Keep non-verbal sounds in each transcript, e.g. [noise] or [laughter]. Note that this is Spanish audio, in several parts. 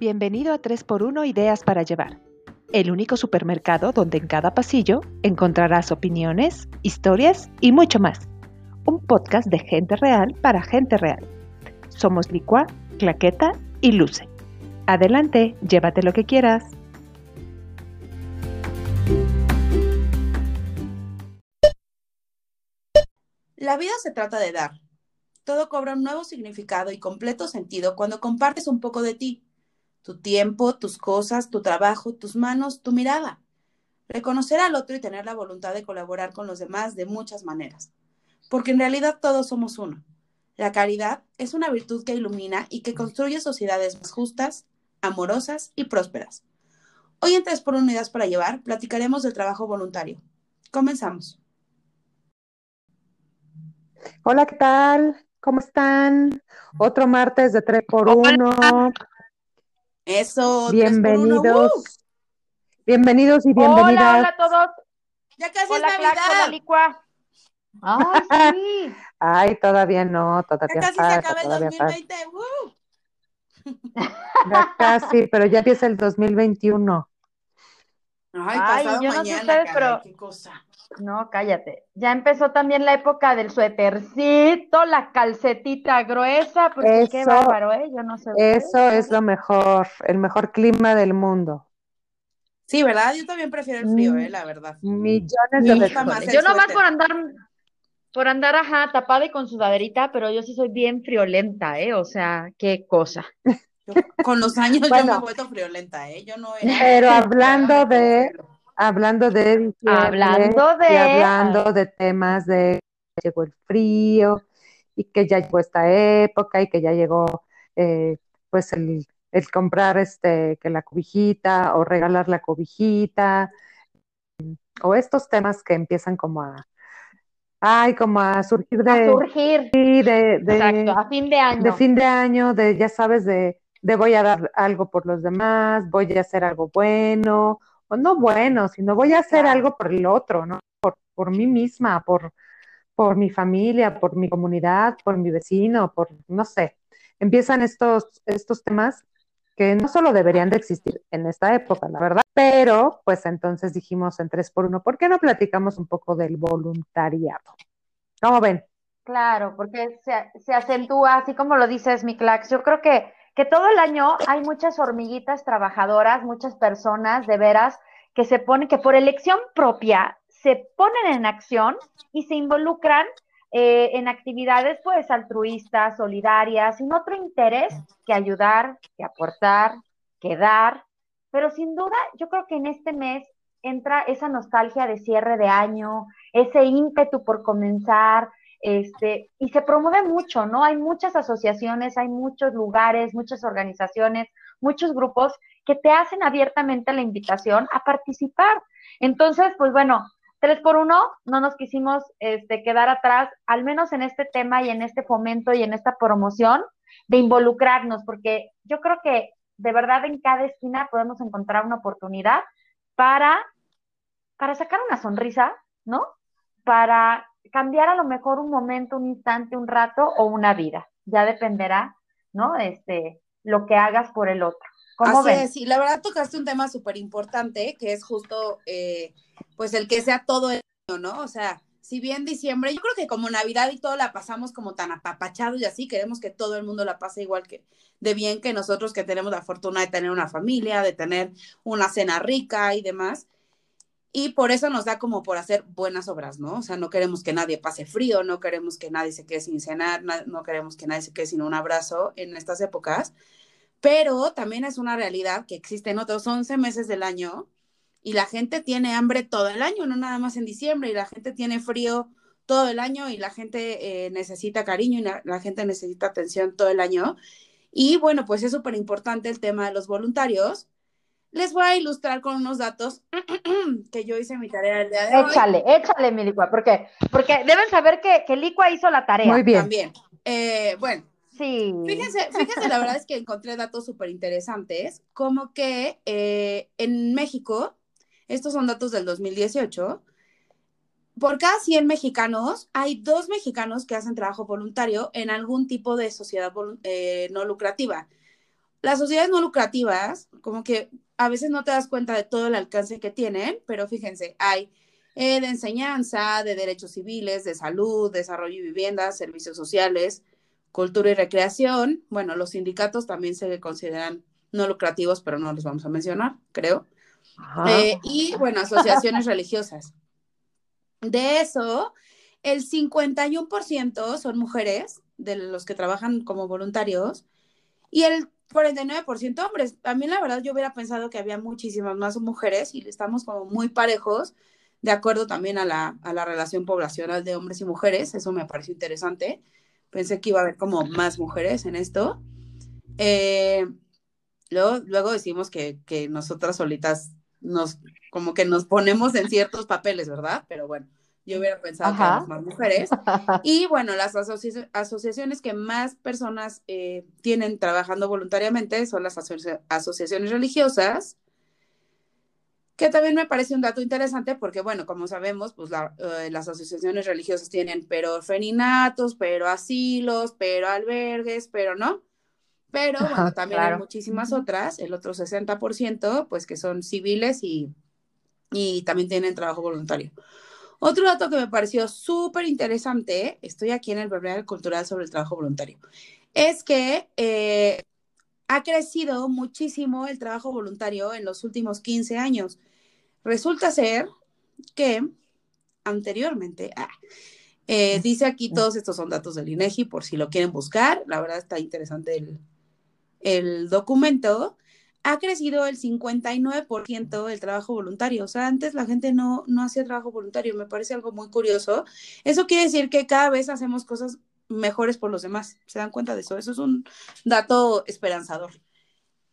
Bienvenido a 3x1 Ideas para Llevar, el único supermercado donde en cada pasillo encontrarás opiniones, historias y mucho más. Un podcast de gente real para gente real. Somos Licua, Claqueta y Luce. Adelante, llévate lo que quieras. La vida se trata de dar. Todo cobra un nuevo significado y completo sentido cuando compartes un poco de ti, tu tiempo, tus cosas, tu trabajo, tus manos, tu mirada. Reconocer al otro y tener la voluntad de colaborar con los demás de muchas maneras, porque en realidad todos somos uno. La caridad es una virtud que ilumina y que construye sociedades más justas, amorosas y prósperas. Hoy en Tres por Unidades para Llevar platicaremos del trabajo voluntario. Comenzamos. Hola, ¿qué tal? ¿Cómo están? Otro martes de 3 por 1 Eso. Bienvenidos. Bienvenidos y bienvenidas. Hola, hola a todos. Ya casi hola, es Clax, Navidad. hola, Licua. Ay, sí. [laughs] Ay, todavía no, Ya todavía casi se falta, acaba el todavía falta. 2020. ¡Woo! Ya casi, pero ya empieza el 2021. Ay, Ay, yo no sé mañana, ustedes, caray, pero- qué cosa. No, cállate. Ya empezó también la época del suétercito, la calcetita gruesa, porque qué bárbaro, ¿eh? Yo no sé. Eso es lo mejor, el mejor clima del mundo. Sí, ¿verdad? Yo también prefiero el frío, Mm. eh, la verdad. Millones de veces. Yo nomás por andar, por andar, ajá, tapada y con sudaderita, pero yo sí soy bien friolenta, ¿eh? O sea, qué cosa. Yo- con los años yo Bueno. me he vuelto friolenta, ¿eh? Yo no era. Pero [laughs] hablando de-. Hablando de Hablando de- y hablando de temas de llegó el frío y que ya llegó esta época y que ya llegó eh, pues el, el comprar este que la cobijita o regalar la cobijita o estos temas que empiezan como a ay como a surgir A de surgir. sí, de, de- Exacto, a fin de año. de fin de año, de ya sabes, de, de voy a dar algo por los demás, voy a hacer algo bueno, o no bueno, sino voy a hacer algo por el otro, ¿no? Por, por mí misma, por, por mi familia, por mi comunidad, por mi vecino, por, no sé. Empiezan estos, estos temas que no solo deberían de existir en esta época, la verdad, pero pues entonces dijimos en 3 por 1 ¿por qué no platicamos un poco del voluntariado? ¿Cómo ven? Claro, porque se, se acentúa, así como lo dices, mi Clax. Yo creo que, que todo el año hay muchas hormiguitas trabajadoras, muchas personas de veras que se ponen, que por elección propia se ponen en acción y se involucran eh, en actividades pues altruistas, solidarias, sin otro interés que ayudar, que aportar, que dar. Pero sin duda, yo creo que en este mes entra esa nostalgia de cierre de año, ese ímpetu por comenzar, este, y se promueve mucho, ¿no? Hay muchas asociaciones, hay muchos lugares, muchas organizaciones, muchos grupos que te hacen abiertamente la invitación a participar. Entonces, pues bueno, tres por uno, no nos quisimos este, quedar atrás, al menos en este tema y en este fomento y en esta promoción, de involucrarnos, porque yo creo que de verdad en cada esquina podemos encontrar una oportunidad para, para sacar una sonrisa, ¿no? Para cambiar a lo mejor un momento, un instante, un rato o una vida. Ya dependerá, ¿no? Este, lo que hagas por el otro. ¿Cómo Así ven? es, y la verdad tocaste un tema súper importante, que es justo, eh, pues el que sea todo el año, ¿no? O sea, si bien diciembre, yo creo que como Navidad y todo la pasamos como tan apapachados y así, queremos que todo el mundo la pase igual que de bien que nosotros que tenemos la fortuna de tener una familia, de tener una cena rica y demás. Y por eso nos da como por hacer buenas obras, ¿no? O sea, no queremos que nadie pase frío, no queremos que nadie se quede sin cenar, na- no queremos que nadie se quede sin un abrazo en estas épocas pero también es una realidad que existen otros 11 meses del año y la gente tiene hambre todo el año, no nada más en diciembre, y la gente tiene frío todo el año y la gente eh, necesita cariño y la, la gente necesita atención todo el año. Y bueno, pues es súper importante el tema de los voluntarios. Les voy a ilustrar con unos datos [clears throat] que yo hice mi tarea el día de hoy. Échale, échale, mi licua, porque, porque deben saber que, que Licua hizo la tarea. Muy bien. También. Eh, bueno, Sí. Fíjense, fíjense, la verdad es que encontré datos súper interesantes, como que eh, en México, estos son datos del 2018, por cada 100 mexicanos hay dos mexicanos que hacen trabajo voluntario en algún tipo de sociedad eh, no lucrativa. las sociedades no lucrativas, como que a veces no te das cuenta de todo el alcance que tienen, pero fíjense, hay eh, de enseñanza, de derechos civiles, de salud, desarrollo y vivienda, servicios sociales, cultura y recreación. Bueno, los sindicatos también se consideran no lucrativos, pero no los vamos a mencionar, creo. Eh, y bueno, asociaciones [laughs] religiosas. De eso, el 51% son mujeres de los que trabajan como voluntarios y el 49% hombres. También la verdad yo hubiera pensado que había muchísimas más mujeres y estamos como muy parejos, de acuerdo también a la, a la relación poblacional de hombres y mujeres. Eso me pareció interesante. Pensé que iba a haber como más mujeres en esto. Eh, luego, luego decimos que, que nosotras solitas nos, como que nos ponemos en ciertos papeles, ¿verdad? Pero bueno, yo hubiera pensado que éramos más mujeres. [laughs] Y bueno, las asociaciones que más personas eh, tienen trabajando voluntariamente son las asociaciones religiosas, que también me parece un dato interesante porque, bueno, como sabemos, pues eh, las asociaciones religiosas tienen pero feninatos, pero asilos, pero albergues, pero no. Pero [laughs] bueno, también hay muchísimas otras, el otro 60%, pues que son civiles y, y también tienen trabajo voluntario. Otro dato que me pareció súper interesante, estoy aquí en el Breviario Cultural sobre el trabajo voluntario, es que eh, ha crecido muchísimo el trabajo voluntario en los últimos 15 años. Resulta ser que anteriormente, ah, eh, dice aquí todos estos son datos del INEGI por si lo quieren buscar, la verdad está interesante el, el documento, ha crecido el 59% el trabajo voluntario. O sea, antes la gente no, no hacía trabajo voluntario. Me parece algo muy curioso. Eso quiere decir que cada vez hacemos cosas mejores por los demás. ¿Se dan cuenta de eso? Eso es un dato esperanzador.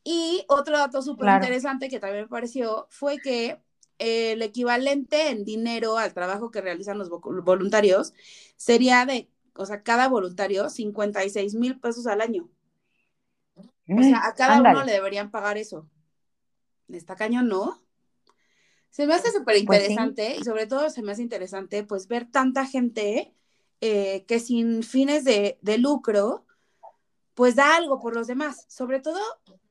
Y otro dato súper interesante que también me pareció fue que el equivalente en dinero al trabajo que realizan los voluntarios sería de, o sea, cada voluntario 56 mil pesos al año. O sea, a cada uno le deberían pagar eso. Está cañón, ¿no? Se me hace súper pues interesante y sobre todo se me hace interesante pues ver tanta gente eh, que sin fines de, lucro pues da algo por los demás. Sobre todo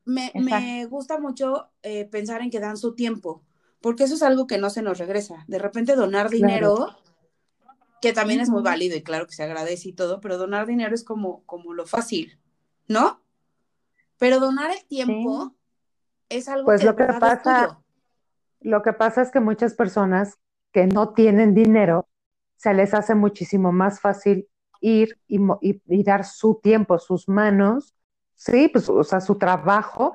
me, gusta mucho eh, pensar en que dan su tiempo, porque eso es algo que no se nos regresa. De repente donar dinero, que también es muy válido y claro que se agradece y todo, pero donar dinero es como, como lo fácil, ¿no? Pero donar el tiempo es algo pues lo que pasa, lo que pasa es que muchas personas que no tienen dinero se les hace muchísimo más fácil ir y, dar su tiempo, sus manos, sí, pues, o sea, su trabajo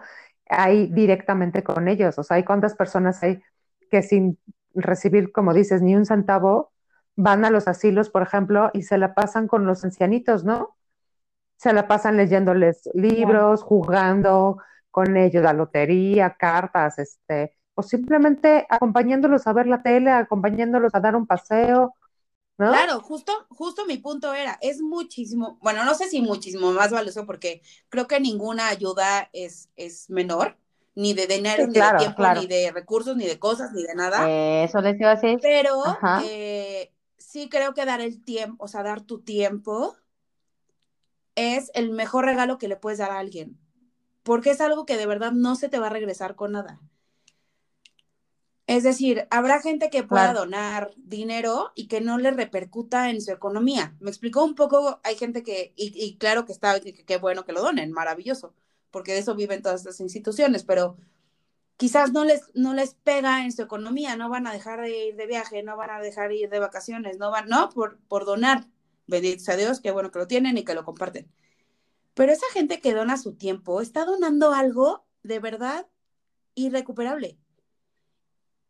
ahí directamente con ellos. O sea, hay cuántas personas hay que sin recibir, como dices, ni un centavo, van a los asilos, por ejemplo, y se la pasan con los ancianitos, ¿no? Se la pasan leyéndoles libros, jugando con ellos la lotería, cartas, este, o simplemente acompañándolos a ver la tele, acompañándolos a dar un paseo. ¿no? Claro, justo, justo mi punto era, es muchísimo, bueno, no sé si muchísimo más valioso porque creo que ninguna ayuda es, es menor, ni de dinero, ni de tiempo, ni de recursos, ni de cosas, ni de nada. eso les iba a decir. Pero eh, sí creo que dar el tiempo, o sea, dar tu tiempo es el mejor regalo que le puedes dar a alguien, porque es algo que de verdad no se te va a regresar con nada. Es decir, habrá gente que pueda donar dinero y que no le repercuta en su economía. Me explicó un poco, hay gente que, y, claro que está, qué bueno que lo donen, maravilloso, porque de eso viven todas estas instituciones, pero quizás no les, no les pega en su economía, no van a dejar de ir de viaje, no van a dejar de ir de vacaciones, no van, no, por, por donar bendito sea Dios, qué bueno que lo tienen y que lo comparten. Pero esa gente que dona su tiempo está donando algo de verdad irrecuperable.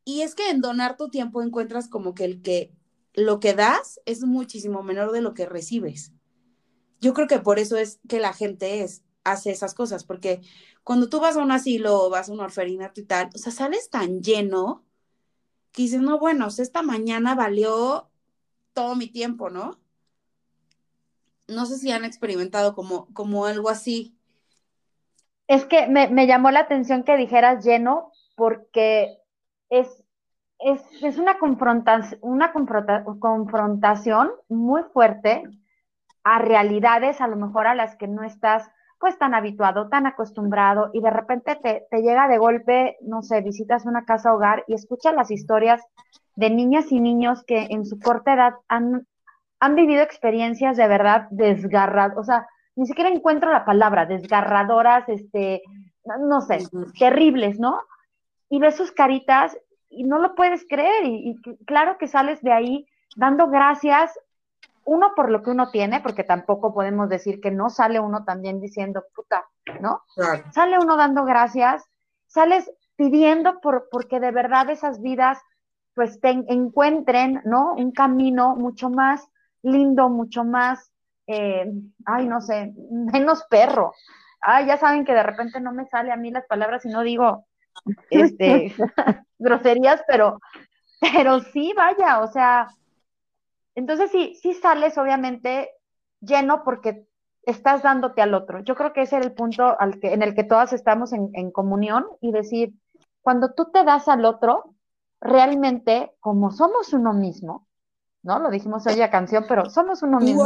Y es que en donar tu tiempo encuentras como que el que lo que das es muchísimo menor de lo que recibes. Yo creo que por eso es que la gente es, hace esas cosas, porque cuando tú vas a un asilo o vas a un orferinato y tal, o sea, sales tan lleno que dices, no, bueno, esta mañana valió todo mi tiempo, ¿no? No sé si han experimentado como, como algo así. Es que me, llamó la atención que dijeras lleno, porque es, es, una, confrontación, una confrontación muy fuerte a realidades a lo mejor a las que no estás pues tan habituado, tan acostumbrado y de repente te, te llega de golpe, no sé, visitas una casa hogar y escuchas las historias de niñas y niños que en su corta edad han, han vivido experiencias de verdad desgarradas, o sea, ni siquiera encuentro la palabra, desgarradoras, este, no sé, terribles, ¿no? Y ves sus caritas y no lo puedes creer y, y claro que sales de ahí dando gracias uno por lo que uno tiene, porque tampoco podemos decir que no sale uno también diciendo, puta, ¿no? Sale uno dando gracias, sales pidiendo por, porque de verdad esas vidas pues te encuentren, ¿no? Un camino mucho más lindo, mucho más, eh, ay, no sé, [laughs] menos perro. Ay, ya saben que de repente no me sale a mí las palabras y no digo, [laughs] este, [laughs] groserías, pero, pero sí, vaya, o sea, entonces sí, sí sales obviamente lleno porque estás dándote al otro. Yo creo que ese es el punto al que, en el que todas estamos en, comunión y decir, cuando tú te das al otro, realmente, como somos uno mismo, ¿no? Lo dijimos hoy a canción, pero somos uno mismo.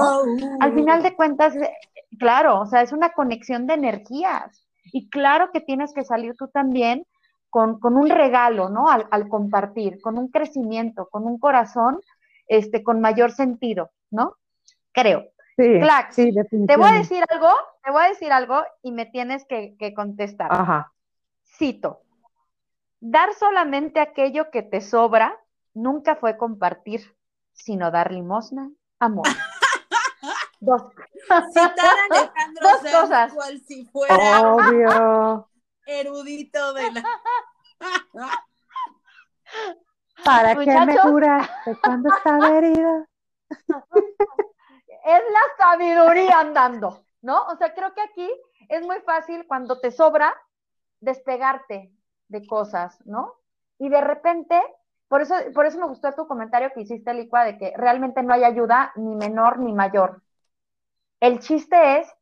Al final de cuentas, eh, claro, o sea, es una conexión de energías. Y claro que tienes que salir tú también con, un regalo, ¿no? Al, al, compartir, con un crecimiento, con un corazón este, con mayor sentido, ¿no? Creo. Sí, sí, Te voy a decir algo, te voy a decir algo y me tienes que, contestar. Ajá. Cito. Dar solamente aquello que te sobra nunca fue compartir, sino dar limosna, amor. [laughs] Dos. Citar a Alejandro Dos cosas. cual si fuera Obvio. [laughs] erudito de la. [laughs] ¿Para qué me juraste cuando estaba herida? es la sabiduría andando, ¿no? O sea, creo que aquí es muy fácil cuando te sobra despegarte de cosas, ¿no? Y de repente, por eso, por eso me gustó tu comentario que hiciste, Licua, de que realmente no hay ayuda ni menor ni mayor. El chiste es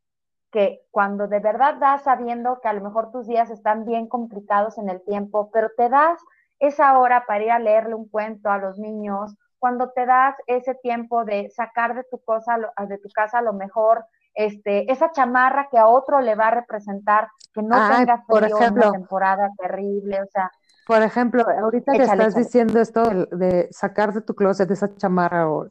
que cuando de verdad das sabiendo que a lo mejor tus días están bien complicados en el tiempo, pero te das esa hora para ir a leerle un cuento a los niños, cuando te das ese tiempo de sacar de tu cosa, de tu casa lo mejor, este, esa chamarra que a otro le va a representar, que no tenga por ejemplo, una temporada terrible, o sea. Por ejemplo, ahorita que estás diciendo esto de, sacar de tu closet esa chamarra o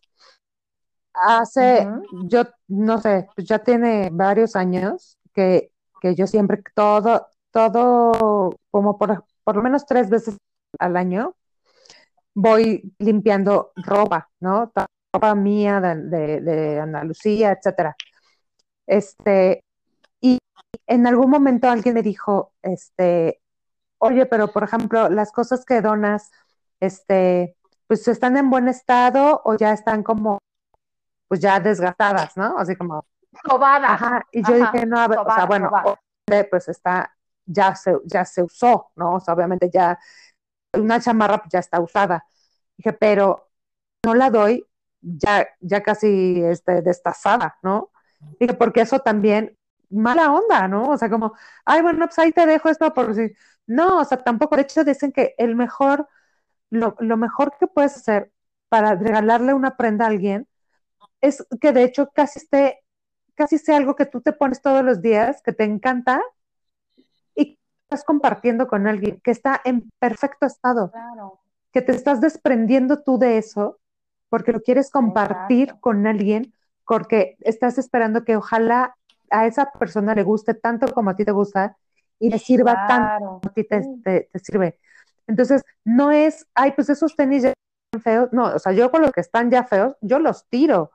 hace, yo no sé, pues ya tiene varios años que, que yo siempre todo, todo, como por, por lo menos tres veces al año, voy limpiando ropa, ¿no? Ropa mía de, de, Andalucía, etcétera. Este, y en algún momento alguien me dijo, este, oye, pero por ejemplo, las cosas que donas, este, pues están en buen estado o ya están como, pues ya desgastadas, ¿no? Así como. Sobadas. Y yo dije, no, a ver, o sea, bueno, pues está, ya se, ya se usó, ¿no? O sea, obviamente ya una chamarra ya está usada. Dije, pero no la doy ya, ya casi este, destazada, ¿no? Dije, porque eso también, mala onda, ¿no? O sea, como, ay, bueno, pues ahí te dejo esto por si. No, o sea, tampoco. De hecho, dicen que el mejor, lo, lo mejor que puedes hacer para regalarle una prenda a alguien es que de hecho casi esté, casi sea algo que tú te pones todos los días, que te encanta estás compartiendo con alguien que está en perfecto estado, que te estás desprendiendo tú de eso porque lo quieres compartir con alguien, porque estás esperando que ojalá a esa persona le guste tanto como a ti te gusta y le sirva tanto a ti te, te, sirve. Entonces, no es, ay, pues esos tenis ya están feos. No, o sea, yo con los que están ya feos, yo los tiro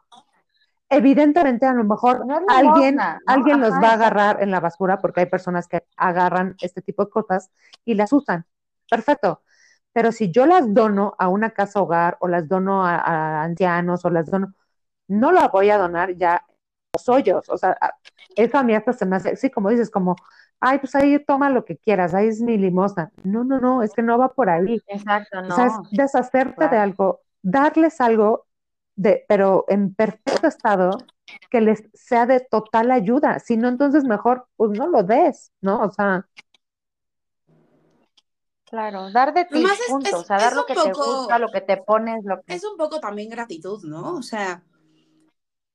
evidentemente a lo mejor alguien, alguien los va a agarrar en la basura porque hay personas que agarran este tipo de cosas y las usan. Perfecto. Pero si yo las dono a una casa hogar o las dono a, ancianos o las dono, no las voy a donar ya los hoyos. O sea, eso a mí hasta se me hace, sí, como dices, como, ay, pues ahí toma lo que quieras, ahí es mi limosna. No, no, no, es que no va por ahí. Exacto, no. O sea, es deshacerte de algo, darles algo pero en perfecto estado, que les sea de total ayuda. Si no, entonces mejor, pues no lo des, ¿no? O sea. Claro, dar de ti, punto. o sea, dar lo que te gusta, lo que te pones, lo que... Es un poco también gratitud, ¿no? O sea,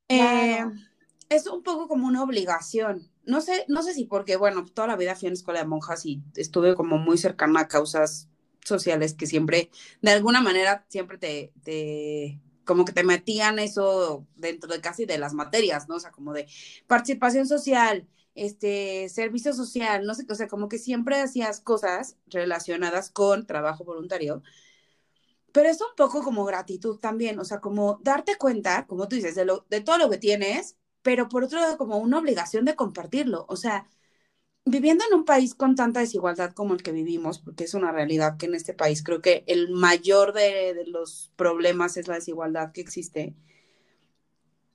eh, es un poco como una obligación. No sé, no sé si porque, bueno, toda la vida fui en escuela de monjas y estuve como muy cercana a causas sociales que siempre, de alguna manera, siempre te, te como que te metían eso dentro de casi de las materias, ¿no? O sea, como de participación social, este, servicio social, no sé, o sea, como que siempre hacías cosas relacionadas con trabajo voluntario, pero es un poco como gratitud también, o sea, como darte cuenta, como tú dices, de, lo, de todo lo que tienes, pero por otro lado, como una obligación de compartirlo, o sea, viviendo en un país con tanta desigualdad como el que vivimos, porque es una realidad que en este país creo que el mayor de, de los problemas es la desigualdad que existe,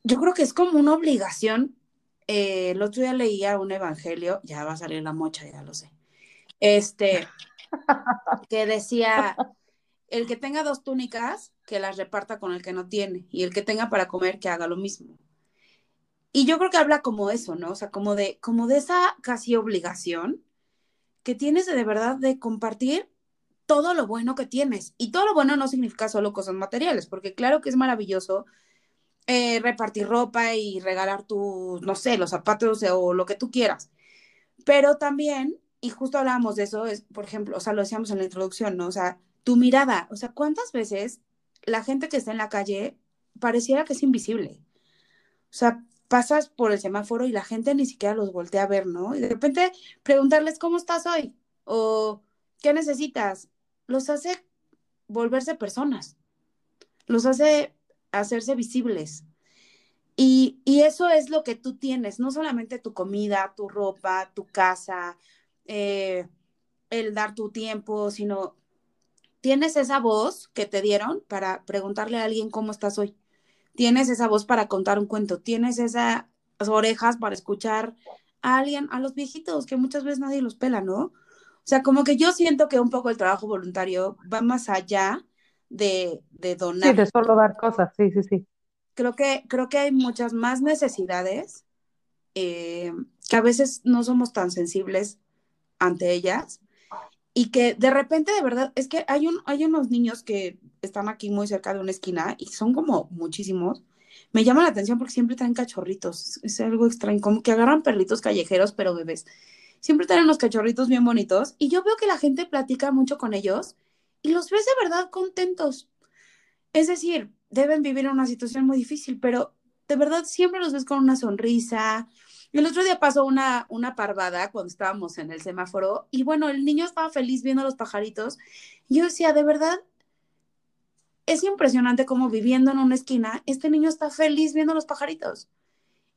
yo creo que es como una obligación eh, el otro día leía un evangelio, ya va a salir la mocha, ya lo sé. Este, [laughs] que decía, el que tenga dos túnicas, que las reparta con el que no tiene, y el que tenga para comer, que haga lo mismo. Y yo creo que habla como eso, ¿no? O sea, como de, como de esa casi obligación que tienes de, verdad de compartir todo lo bueno que tienes. Y todo lo bueno no significa solo cosas materiales, porque claro que es maravilloso eh, repartir ropa y regalar tus, no sé, los zapatos o lo que tú quieras. Pero también, y justo hablábamos de eso, es, por ejemplo, o sea, lo decíamos en la introducción, ¿no? O sea, tu mirada, o sea, ¿cuántas veces la gente que está en la calle pareciera que es invisible? O sea, pasas por el semáforo y la gente ni siquiera los voltea a ver, ¿no? Y de repente preguntarles, ¿cómo estás hoy? O, ¿qué necesitas? Los hace volverse personas. Los hace hacerse visibles. Y, eso es lo que tú tienes, no solamente tu comida, tu ropa, tu casa, eh, el dar tu tiempo, sino tienes esa voz que te dieron para preguntarle a alguien cómo estás hoy. Tienes esa voz para contar un cuento, tienes esas orejas para escuchar a alguien, a los viejitos, que muchas veces nadie los pela, ¿no? O sea, como que yo siento que un poco el trabajo voluntario va más allá de, de donar. Sí, de solo dar cosas, sí, sí, sí. Creo que, creo que hay muchas más necesidades eh, que a veces no somos tan sensibles ante ellas y que de repente de verdad es que hay, un, hay unos niños que están aquí muy cerca de una esquina y son como muchísimos. Me llama la atención porque siempre traen cachorritos, es algo extraño, como que agarran perritos callejeros, pero bebés. Siempre traen unos cachorritos bien bonitos y yo veo que la gente platica mucho con ellos y los ves de verdad contentos. Es decir, deben vivir una situación muy difícil, pero de verdad siempre los ves con una sonrisa. El otro día pasó una, una parvada cuando estábamos en el semáforo y bueno, el niño estaba feliz viendo los pajaritos. yo decía, de verdad, es impresionante cómo viviendo en una esquina, este niño está feliz viendo los pajaritos.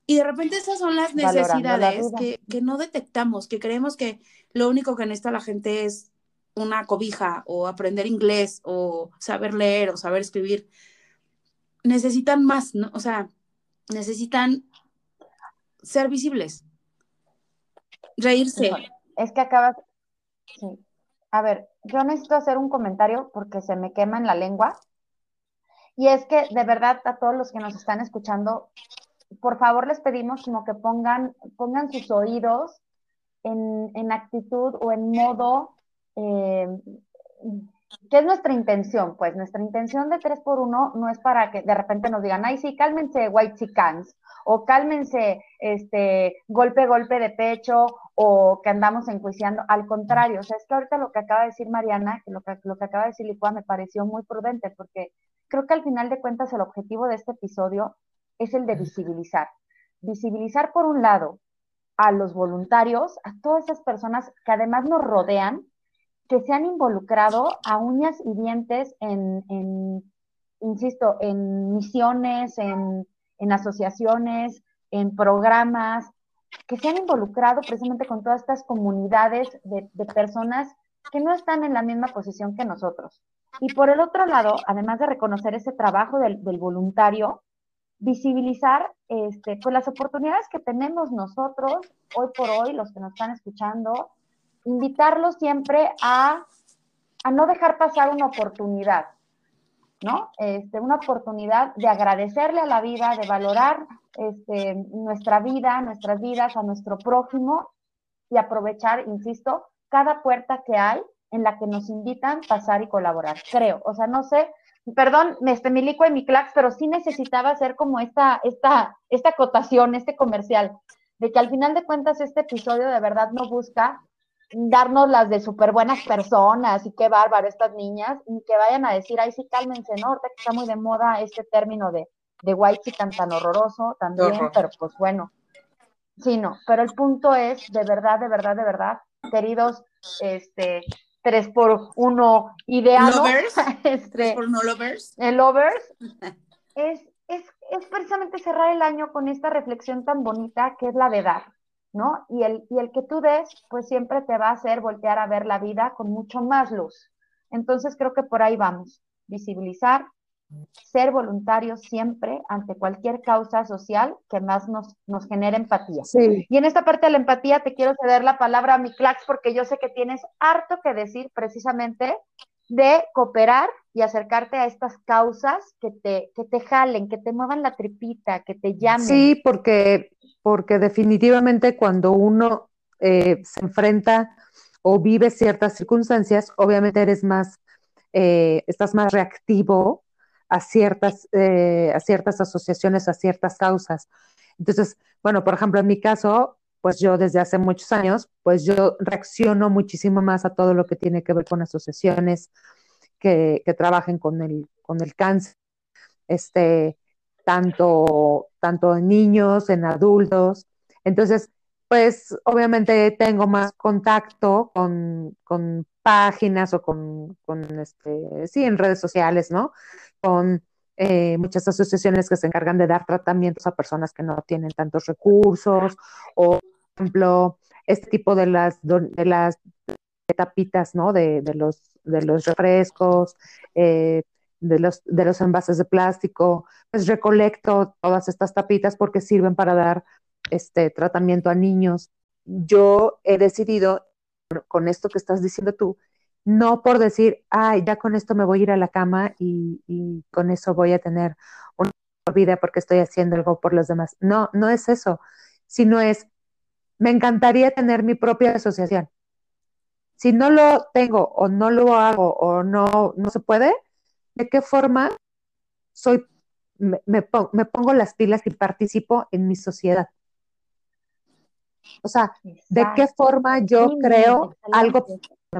Y de repente esas son las necesidades que, que, no detectamos, que creemos que lo único que necesita la gente es una cobija o aprender inglés o saber leer o saber escribir, necesitan más, ¿no? O sea, necesitan ser visibles, reírse. Es que acabas, sí. A ver, yo necesito hacer un comentario porque se me quema en la lengua. Y es que de verdad a todos los que nos están escuchando, por favor les pedimos como que pongan, pongan sus oídos en, en actitud o en modo eh, ¿qué es nuestra intención? Pues nuestra intención de 3x1 no es para que de repente nos digan, ay, sí, cálmense white chickens, o cálmense este golpe, golpe de pecho, o que andamos enjuiciando. Al contrario, o sea, es que ahorita lo que acaba de decir Mariana, que lo que, lo que acaba de decir Licua me pareció muy prudente, porque creo que al final de cuentas el objetivo de este episodio es el de visibilizar. Visibilizar por un lado a los voluntarios, a todas esas personas que además nos rodean, que se han involucrado a uñas y dientes en, insisto, en misiones, en, asociaciones, en programas, que se han involucrado precisamente con todas estas comunidades de, personas que no están en la misma posición que nosotros. Y por el otro lado, además de reconocer ese trabajo del, voluntario, visibilizar este, pues las oportunidades que tenemos nosotros hoy por hoy, los que nos están escuchando, invitarlos siempre a, no dejar pasar una oportunidad, ¿no? Este, una oportunidad de agradecerle a la vida, de valorar este, nuestra vida, nuestras vidas, a nuestro prójimo y aprovechar, insisto, cada puerta que hay en la que nos invitan a pasar y colaborar. Creo, o sea, no sé, perdón, este, mi licua y mi clax, pero sí necesitaba hacer como esta, esta, esta acotación, este comercial, de que al final de cuentas este episodio de verdad no busca darnos las de súper buenas personas y qué bárbaro estas niñas, y que vayan a decir, ay, sí, cálmense, ¿no? Ahorita que está muy de moda este término de, de white tan tan horroroso también, pero pues bueno, sí, no, pero el punto es, de verdad, de verdad, de verdad, queridos, este, tres por uno ideal. Lovers. [laughs] este, por no lovers. El lovers. [laughs] es, es, es precisamente cerrar el año con esta reflexión tan bonita que es la de dar, ¿no? Y el, y el que tú des, pues siempre te va a hacer voltear a ver la vida con mucho más luz. Entonces creo que por ahí vamos, visibilizar, ser voluntarios siempre ante cualquier causa social que más nos, nos genere empatía. Sí. Y en esta parte de la empatía te quiero ceder la palabra a mi Clax porque yo sé que tienes harto que decir precisamente de cooperar y acercarte a estas causas que te, que te jalen, que te muevan la tripita, que te llamen. Sí, porque, porque definitivamente cuando uno eh, se enfrenta o vive ciertas circunstancias, obviamente eres más, eh, estás más reactivo a ciertas, eh, a ciertas asociaciones, a ciertas causas. Entonces, bueno, por ejemplo, en mi caso, pues yo desde hace muchos años, pues yo reacciono muchísimo más a todo lo que tiene que ver con asociaciones que, que trabajen con el, con el cáncer, este, tanto, tanto en niños, en adultos. Entonces, pues obviamente tengo más contacto con, con páginas o con, con, este, sí, en redes sociales, ¿no? Con eh, muchas asociaciones que se encargan de dar tratamientos a personas que no tienen tantos recursos, o, por ejemplo, este tipo de las, de las tapitas, ¿no? De, de los, de los refrescos, eh, de, los, de los envases de plástico, pues recolecto todas estas tapitas porque sirven para dar este tratamiento a niños. Yo he decidido, con esto que estás diciendo tú, no por decir, ay, ya con esto me voy a ir a la cama y, con eso voy a tener una vida porque estoy haciendo algo por los demás. No, no es eso, sino es, me encantaría tener mi propia asociación. Si no lo tengo o no lo hago o no, no se puede, ¿de qué forma soy, me, me pongo las pilas y participo en mi sociedad? O sea, ¿de qué forma yo Sí, creo algo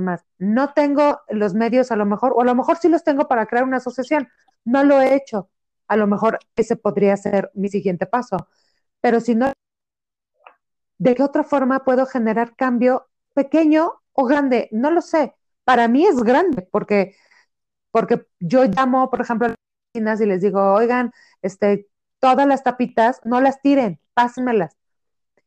más? No tengo los medios a lo mejor, o a lo mejor sí los tengo para crear una asociación. No lo he hecho. A lo mejor ese podría ser mi siguiente paso. Pero si no, ¿de qué otra forma puedo generar cambio pequeño o grande? No lo sé. Para mí es grande porque, porque yo llamo, por ejemplo, a las vecinas y les digo, oigan, este, todas las tapitas, no las tiren, pásenmelas.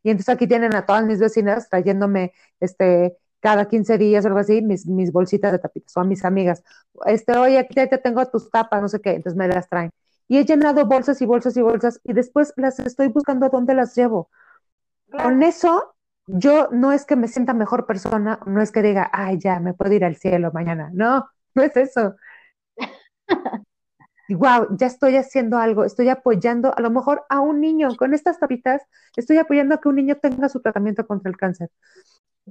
Y entonces aquí tienen a todas mis vecinas trayéndome este, cada 15 días o algo así, mis, mis bolsitas de tapitas, o a mis amigas. Este, oye, aquí te tengo tus tapas, no sé qué, entonces me las traen. Y he llenado bolsas y bolsas y bolsas y después las estoy buscando a dónde las llevo. Con eso, yo no es que me sienta mejor persona, no es que diga, ay, ya, me puedo ir al cielo mañana. No, no es eso. [laughs] wow, ya estoy haciendo algo, estoy apoyando a lo mejor a un niño con estas tapitas, estoy apoyando a que un niño tenga su tratamiento contra el cáncer.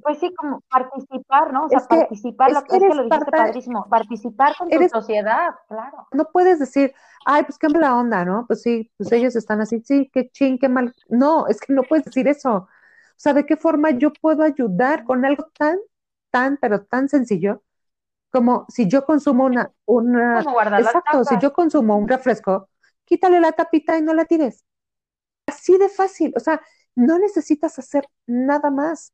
Pues sí, como participar, ¿no? O sea, Es que- participar, es lo que es que lo dijiste parte- padrísimo, participar con eres- tu sociedad, claro. No puedes decir, ay, pues qué mala onda, ¿no? Pues sí, pues ellos están así, sí, qué ching, qué mal. No, es que no puedes decir eso. O sea, ¿de qué forma yo puedo ayudar con algo tan, tan, pero tan sencillo como si yo consumo una, una, exacto, si yo consumo un refresco, quítale la tapita y no la tires. Así de fácil, o sea, no necesitas hacer nada más.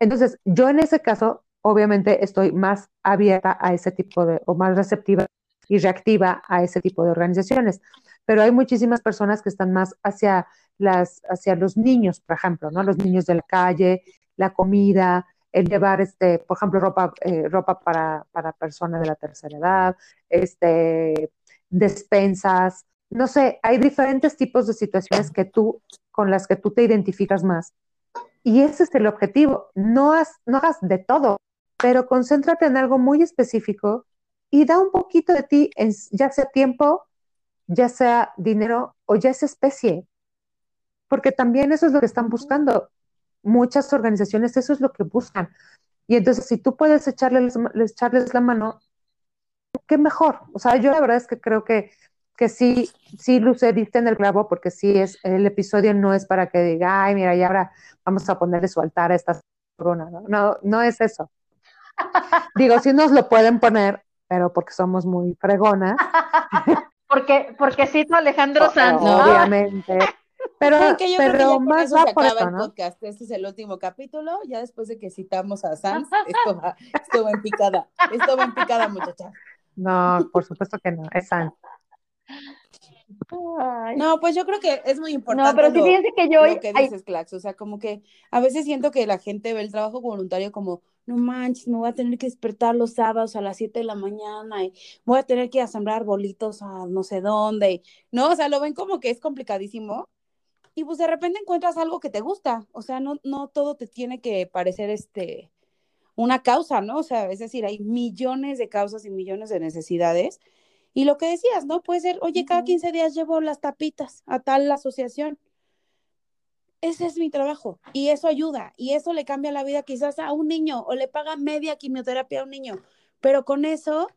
Entonces, yo en ese caso, obviamente, estoy más abierta a ese tipo de, o más receptiva y reactiva a ese tipo de organizaciones. Pero hay muchísimas personas que están más hacia las, hacia los niños, por ejemplo, ¿no? Los niños de la calle, la comida, el llevar, este, por ejemplo, ropa, eh, ropa para, para personas de la tercera edad, este, despensas, no sé, hay diferentes tipos de situaciones que tú, con las que tú te identificas más. Y ese es el objetivo. No, has, no hagas de todo, pero concéntrate en algo muy específico y da un poquito de ti, en, ya sea tiempo, ya sea dinero o ya sea especie. Porque también eso es lo que están buscando. Muchas organizaciones eso es lo que buscan. Y entonces, si tú puedes echarles, echarles la mano, qué mejor. O sea, yo la verdad es que creo que, que sí, sí, Luce, diste en el clavo, porque sí es, el episodio no es para que diga, ay, mira, y ahora vamos a ponerle su altar a esta corona, ¿no? No, no es eso. [laughs] Digo, sí nos lo pueden poner, pero porque somos muy fregonas. [laughs] porque, porque cito Alejandro [laughs] Sanz. Obviamente. Pero, que yo pero creo que ya con más eso va se acaba el ¿no? podcast. Este es el último capítulo. Ya después de que citamos a Sanz, esto va, esto va en picada. Esto va en picada, muchacha. No, por supuesto que no, es San. Ay. No, pues yo creo que es muy importante. No, pero sí lo- fíjense que yo hoy, lo que dices, Clax. O sea, como que a veces siento que la gente ve el trabajo voluntario como, no manches, me voy a tener que despertar los sábados a las 7 de la mañana y voy a tener que ir a sembrar arbolitos a no sé dónde. no, o sea, lo ven como que es complicadísimo. Y pues de repente encuentras algo que te gusta. O sea, no, no todo te tiene que parecer este una causa, ¿no? O sea, es decir, hay millones de causas y millones de necesidades. Y lo que decías, ¿no? Puede ser, oye, cada Ujú. 15 días llevo las tapitas a tal asociación. Ese es mi trabajo y eso ayuda y eso le cambia la vida quizás a un niño o le paga media quimioterapia a un niño, pero con eso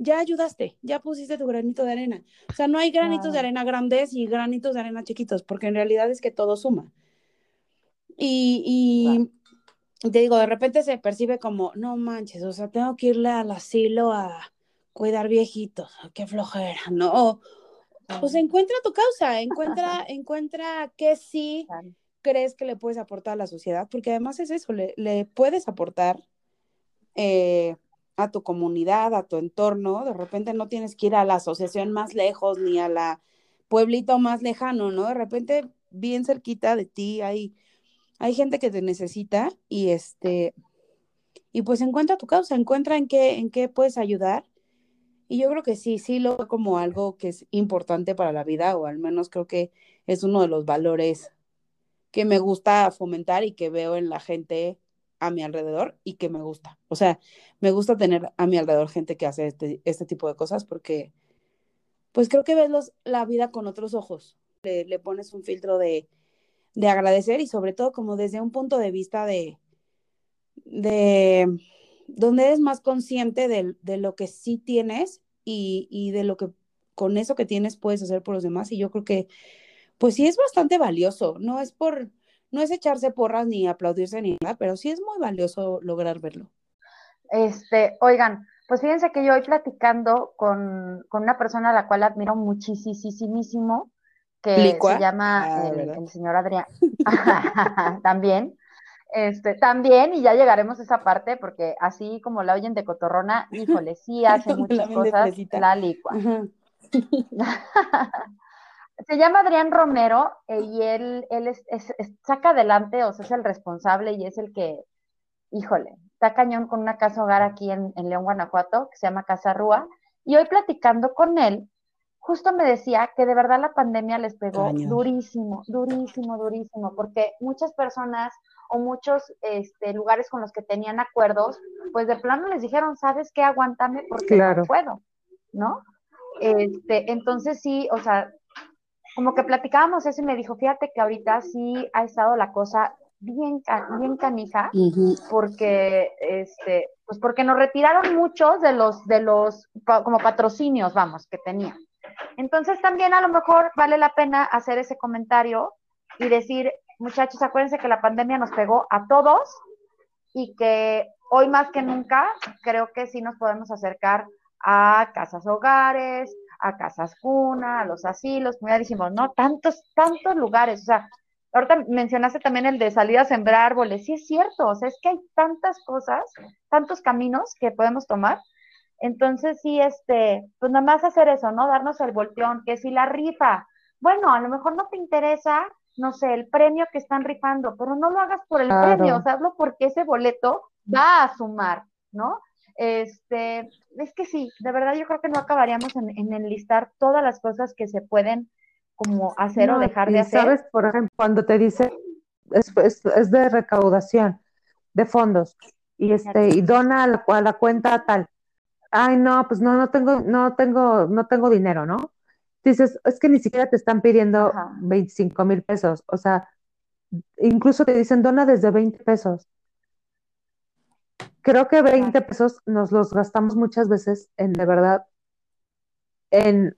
ya ayudaste, ya pusiste tu granito de arena. O sea, no hay granitos de arena grandes y granitos de arena chiquitos, porque en realidad es que todo suma. Y, y te digo, de repente se percibe como, no manches, o sea, tengo que irle al asilo a cuidar viejitos, qué flojera, ¿no? O, pues encuentra tu causa, encuentra, [laughs] encuentra que sí crees que le puedes aportar a la sociedad, porque además es eso, le, le puedes aportar eh, a tu comunidad, a tu entorno, de repente no tienes que ir a la asociación más lejos ni a la pueblito más lejano, ¿no? De repente bien cerquita de ti hay, hay gente que te necesita y este, y pues encuentra tu causa, encuentra en qué, en qué puedes ayudar. Y yo creo que sí, sí lo veo como algo que es importante para la vida, o al menos creo que es uno de los valores que me gusta fomentar y que veo en la gente a mi alrededor y que me gusta. O sea, me gusta tener a mi alrededor gente que hace este, este tipo de cosas porque, pues creo que ves los, la vida con otros ojos. Le, le pones un filtro de, de agradecer y sobre todo como desde un punto de vista de, de donde eres más consciente de, de lo que sí tienes y, y de lo que con eso que tienes puedes hacer por los demás. Y yo creo que, pues sí es bastante valioso. No es por, no es echarse porras ni aplaudirse ni nada, pero sí es muy valioso lograr verlo. Este, oigan, pues fíjense que yo hoy platicando con, con una persona a la cual admiro muchísimo, que ¿Licua? se llama Ah, el, señor Adrián. [laughs] También, este, también, y ya llegaremos a esa parte, porque así como la oyen de cotorrona, híjole, sí [laughs] hace muchas cosas, la licua. [laughs] Se llama Adrián Romero eh, y él, él es, es- es- saca adelante, o sea, es el responsable y es el que, híjole, está cañón con una casa hogar aquí en, en León, Guanajuato, que se llama Casa Rúa. Y hoy platicando con él, justo me decía que de verdad la pandemia les pegó durísimo, durísimo, durísimo, porque muchas personas o muchos este, lugares con los que tenían acuerdos, pues de plano les dijeron, ¿sabes qué? Aguántame porque Claro. no puedo, ¿no? Este, entonces sí, o sea, como que platicábamos eso y me dijo, fíjate que ahorita sí ha estado la cosa bien, bien canija, porque, este, pues porque nos retiraron muchos de los, de los, como patrocinios, vamos, que tenía. Entonces también a lo mejor vale la pena hacer ese comentario y decir, muchachos, acuérdense que la pandemia nos pegó a todos y que hoy más que nunca creo que sí nos podemos acercar a casas hogares, a casas cuna, a los asilos, como ya dijimos, ¿no? Tantos, tantos lugares, o sea, ahorita mencionaste también el de salir a sembrar árboles, sí es cierto, o sea, es que hay tantas cosas, tantos caminos que podemos tomar. Entonces, sí, este, pues nada más hacer eso, ¿no? Darnos el volteón, que si la rifa, bueno, a lo mejor no te interesa, no sé, el premio que están rifando, pero no lo hagas por el Claro. premio, o sea, hazlo porque ese boleto va a sumar, ¿no? Este, es que sí, de verdad yo creo que no acabaríamos en, en enlistar todas las cosas que se pueden como hacer o dejar de hacer. sabes, por ejemplo, cuando te dice es, es, es de recaudación de fondos y este y dona a la, a la cuenta tal. Ay, no, pues no, no tengo, no tengo, no tengo dinero, ¿no? Dices, es que ni siquiera te están pidiendo Ajá. 25 mil pesos, o sea, incluso te dicen dona desde 20 pesos. Creo que 20 pesos nos los gastamos muchas veces en de verdad en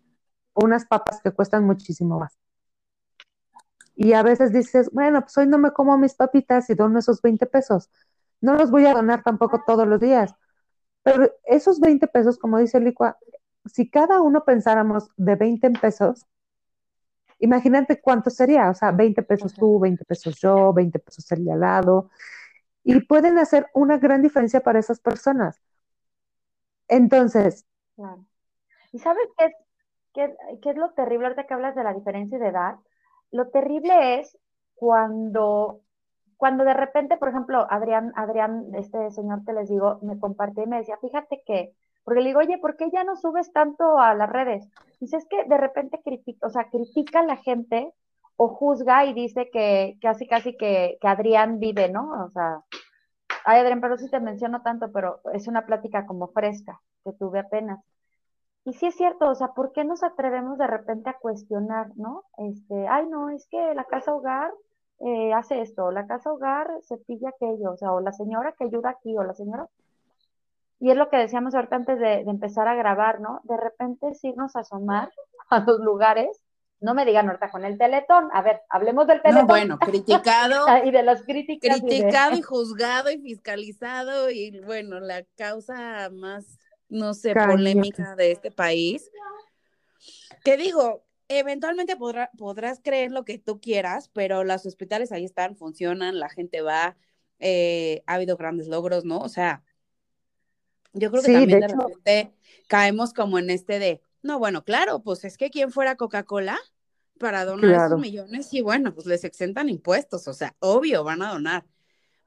unas papas que cuestan muchísimo más. Y a veces dices, bueno, pues hoy no me como mis papitas y dono esos 20 pesos. No los voy a donar tampoco todos los días. Pero esos 20 pesos, como dice Licua, si cada uno pensáramos de 20 pesos, imagínate cuánto sería, o sea, 20 pesos tú, 20 pesos yo, 20 pesos el de al lado, y pueden hacer una gran diferencia para esas personas. Entonces. ¿Y sabes qué es, qué, qué es lo terrible ahorita que hablas de la diferencia de edad? Lo terrible es cuando, cuando de repente, por ejemplo, Adrián, Adrián, este señor que les digo, me compartió y me decía, fíjate que, porque le digo, oye, ¿por qué ya no subes tanto a las redes? Dice, es que de repente critica, o sea, critica a la gente o juzga y dice que casi, casi que, que Adrián vive, ¿no? O sea, ay, Adrián, pero sí te menciono tanto, pero es una plática como fresca que tuve apenas. Y sí es cierto, o sea, ¿por qué nos atrevemos de repente a cuestionar, no? Este, ay, no, es que la casa hogar eh, hace esto, la casa hogar se pilla aquello, o sea, o la señora que ayuda aquí, o la señora. Y es lo que decíamos ahorita antes de, empezar a grabar, ¿no? De repente sí irnos a asomar [laughs] a los lugares. No me digan ahorita con el teletón. A ver, hablemos del teletón. bueno, criticado. [laughs] y de las críticas. Criticado y juzgado y fiscalizado. Y bueno, la causa más no sé, polémica de este país. Que digo, eventualmente podrás creer lo que tú quieras, pero los hospitales ahí están, funcionan, la gente va, eh, ha habido grandes logros, ¿no? O sea, yo creo que también de, repente caemos como en este de, no, bueno, claro, pues es que quien fuera Coca-Cola para donar esos millones y bueno, pues les exentan impuestos, o sea, obvio, van a donar.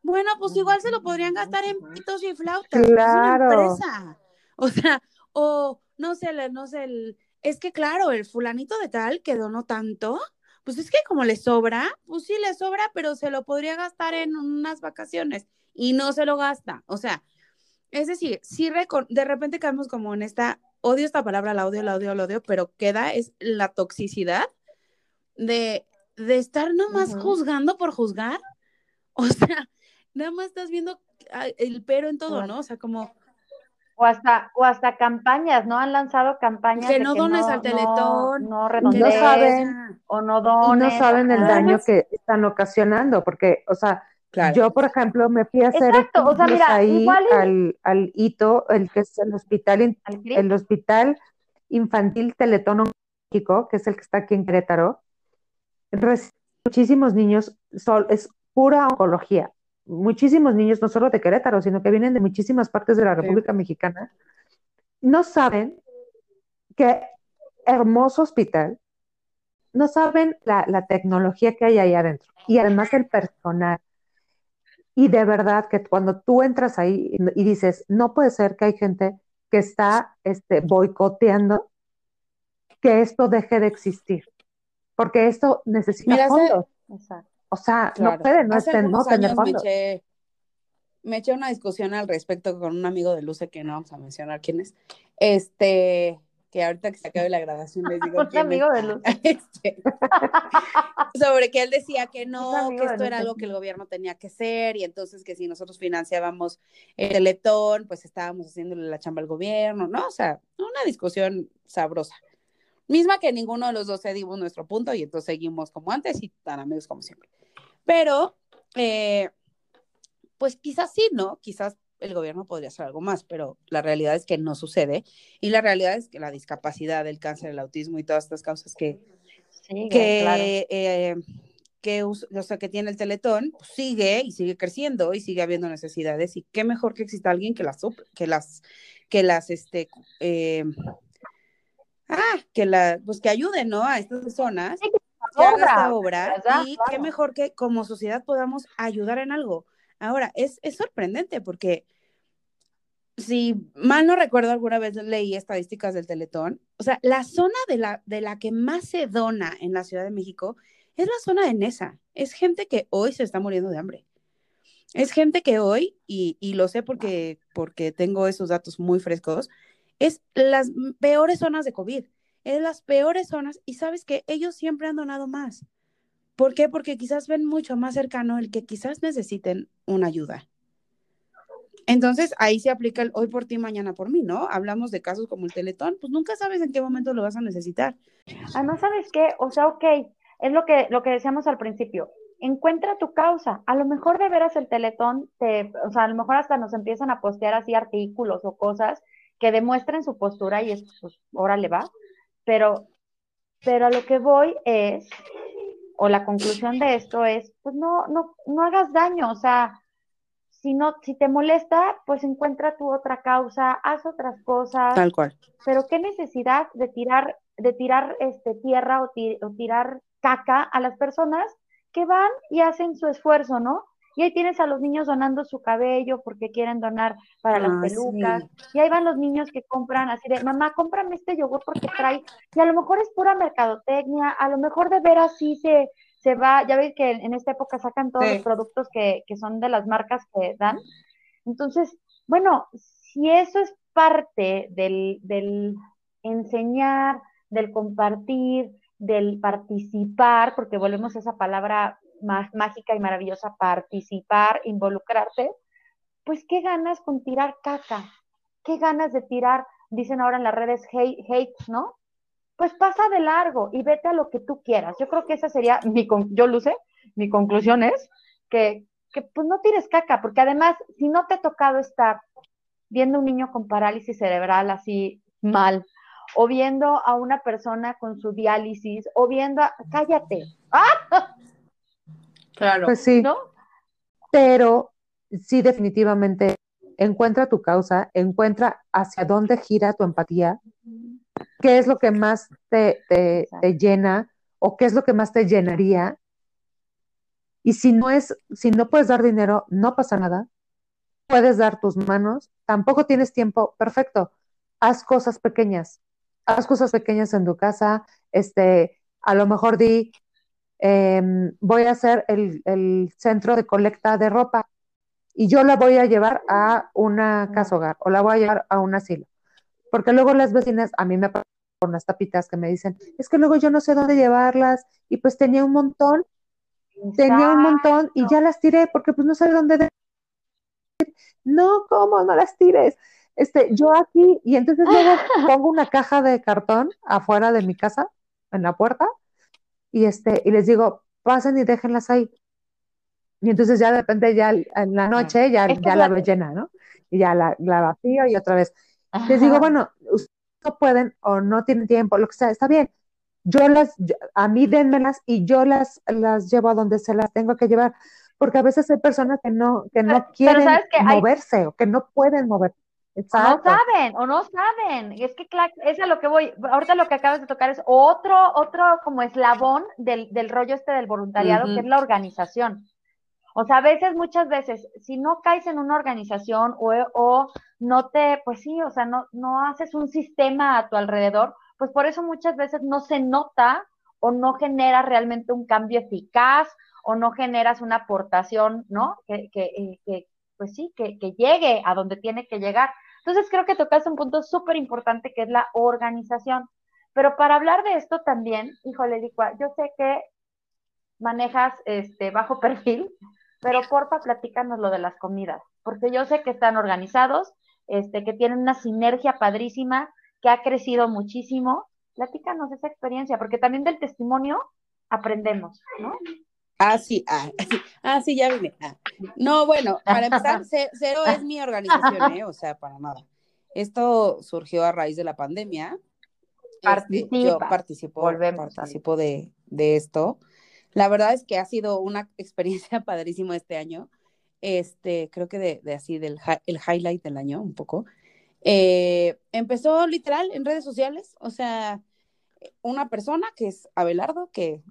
Bueno, pues igual se lo podrían gastar en pitos y flautas. Claro. Es una empresa. [laughs] O sea, o no sé, no sé, el, es que claro, el fulanito de tal que donó tanto, pues es que como le sobra, pues sí le sobra, pero se lo podría gastar en unas vacaciones y no se lo gasta. O sea, es decir, si de repente caemos como en esta, odio esta palabra, la odio, la odio, la odio, pero queda es la toxicidad de, de estar nomás juzgando por juzgar. [laughs] O sea, nada más estás viendo el pero en todo, ¿no? O sea, como o hasta, o hasta campañas, ¿no? Han lanzado campañas. Que no dones al teletón. No, no, no saben. O no dones. No saben el daño que están ocasionando, porque, o sea, yo, por ejemplo, me fui a hacer Exacto, o sea, mira, ahí al, al hito, el que es el hospital, el hospital infantil Teletón México, que es el que está aquí en Querétaro. Muchísimos niños, es pura oncología. Muchísimos niños, no solo de Querétaro, sino que vienen de muchísimas partes de la República Mexicana, no saben qué hermoso hospital, no saben la, tecnología que hay ahí adentro y además el personal. Y de verdad que cuando tú entras ahí y dices, no puede ser que hay gente que está este, boicoteando que esto deje de existir, porque esto necesita fondos. Exacto. O sea, no puede no, no tener fondos. Me eché, una discusión al respecto con un amigo de Luce que no vamos a mencionar quién es. Este, que ahorita que se acabe la grabación les digo. [laughs] un amigo de Luce. [laughs] Este, [laughs] sobre que él decía que no, que esto era algo que el gobierno tenía que hacer y entonces que si nosotros financiábamos el teletón, pues estábamos haciéndole la chamba al gobierno, ¿no? O sea, una discusión sabrosa. Misma que ninguno de los dos cedimos nuestro punto y entonces seguimos como antes y tan amigos como siempre. Pero, eh, pues quizás sí, ¿no? Quizás el gobierno podría hacer algo más, pero la realidad es que no sucede. Y la realidad es que la discapacidad, el cáncer, el autismo y todas estas causas que, que, eh, que, o sea, que tiene el teletón, pues, sigue y sigue creciendo y sigue habiendo necesidades. Y qué mejor que exista alguien que las, que las, que las, este, eh, ah, que la, pues que ayude, ¿no? A estas personas que haga esta obra y qué mejor que como sociedad podamos ayudar en algo. Ahora, es, es sorprendente porque si mal no recuerdo, alguna vez leí estadísticas del Teletón, o sea, la zona de la, de la que más se dona en la Ciudad de México es la zona de Nesa. Es gente que hoy se está muriendo de hambre. Es gente que hoy, y, y lo sé porque, porque tengo esos datos muy frescos, es las peores zonas de COVID, es las peores zonas y sabes que ellos siempre han donado más. ¿Por qué? Porque quizás ven mucho más cercano el que quizás necesiten una ayuda. Entonces ahí se aplica el hoy por ti, mañana por mí, ¿no? Hablamos de casos como el teletón, pues nunca sabes en qué momento lo vas a necesitar. Además, ¿sabes qué? O sea, ok, es lo que, lo que decíamos al principio. Encuentra tu causa. A lo mejor de veras el teletón, te, o sea, a lo mejor hasta nos empiezan a postear así artículos o cosas que demuestren su postura y es, pues, órale va. Pero, pero a lo que voy es, o la conclusión de esto es, pues no, no, no hagas daño, o sea, si no, si te molesta, pues encuentra tu otra causa, haz otras cosas. Tal cual. Pero qué necesidad de tirar, de tirar este tierra o, o tirar caca a las personas que van y hacen su esfuerzo, ¿no? Y ahí tienes a los niños donando su cabello porque quieren donar para las Ah, pelucas. sí. Y ahí van los niños que compran así de, mamá, cómprame este yogur porque trae. Y a lo mejor es pura mercadotecnia, a lo mejor de veras sí se, se va. Ya ves que en esta época sacan todos Sí. los productos que, que son de las marcas que dan. Entonces, bueno, si eso es parte del, del enseñar, del compartir, del participar, porque volvemos a esa palabra má- mágica y maravillosa, participar, involucrarte, pues qué ganas con tirar caca, qué ganas de tirar, dicen ahora en las redes hate, hate, ¿no? Pues pasa de largo y vete a lo que tú quieras. Yo creo que esa sería mi, yo luce, mi conclusión es que, que pues no tires caca, porque además, si no te ha tocado estar viendo un niño con parálisis cerebral así mal, o viendo a una persona con su diálisis, o viendo, a- cállate, Claro. Pues sí, ¿no? pero sí definitivamente encuentra tu causa, encuentra hacia dónde gira tu empatía, qué es lo que más te, te, te llena o qué es lo que más te llenaría. Y si no es, si no puedes dar dinero, no pasa nada. Puedes dar tus manos, tampoco tienes tiempo, perfecto. Haz cosas pequeñas, haz cosas pequeñas en tu casa, este, a lo mejor di, em, voy a hacer el, el centro de colecta de ropa y yo la voy a llevar a una casa hogar o la voy a llevar a un asilo. Porque luego las vecinas, a mí me pasan con las tapitas que me dicen, es que luego yo no sé dónde llevarlas y pues tenía un montón, tenía un montón y ya las tiré porque pues no sé dónde. de- No, ¿cómo? No las tires. Este, yo aquí, y entonces luego [laughs] pongo una caja de cartón afuera de mi casa, en la puerta, y este, y les digo, pasen y déjenlas ahí. Y entonces ya de repente ya en la noche ya, ya la veo llena, ¿no? Y ya la, la vacío y otra vez. Les digo, bueno, ustedes no pueden o no tienen tiempo, lo que sea, está bien. Yo las, yo- a mí denmelas y yo las, las llevo a donde se las tengo que llevar. Porque a veces hay personas que no, que no Pero- quieren moverse o que no pueden moverse. O no saben, o no saben. Es que, claro, es a lo que voy. Ahorita lo que acabas de tocar es otro, otro como eslabón del, del rollo este del voluntariado, que es la organización. O sea, a veces, muchas veces, si no caes en una organización o, o no te, pues sí, o sea, no, no haces un sistema a tu alrededor, pues por eso muchas veces no se nota o no genera realmente un cambio eficaz o no generas una aportación, ¿no? Que, que, eh, que pues sí, que, que llegue a donde tiene que llegar. Entonces creo que tocaste un punto súper importante que es la organización. Pero para hablar de esto también, híjole, Licua, yo sé que manejas este bajo [laughs] perfil, pero porfa, platícanos lo de las comidas, porque yo sé que están organizados, este, que tienen una sinergia padrísima, que ha crecido muchísimo. Platícanos esa experiencia, porque también del testimonio aprendemos, ¿no? Ah, sí, ah, [laughs] sí, ah, sí, ya vine. Ah. No, bueno, para empezar, [laughs] ce- cero es mi organización, ¿eh? O sea, para nada. Esto surgió a raíz de la pandemia. Este, yo participo, Volvemos participo de, de esto. La verdad es que ha sido una [laughs] experiencia padrísima este año. Este, creo que de, de así, del el highlight del año, un poco. Eh, empezó literal en redes sociales, o sea, una persona que es Abelardo, que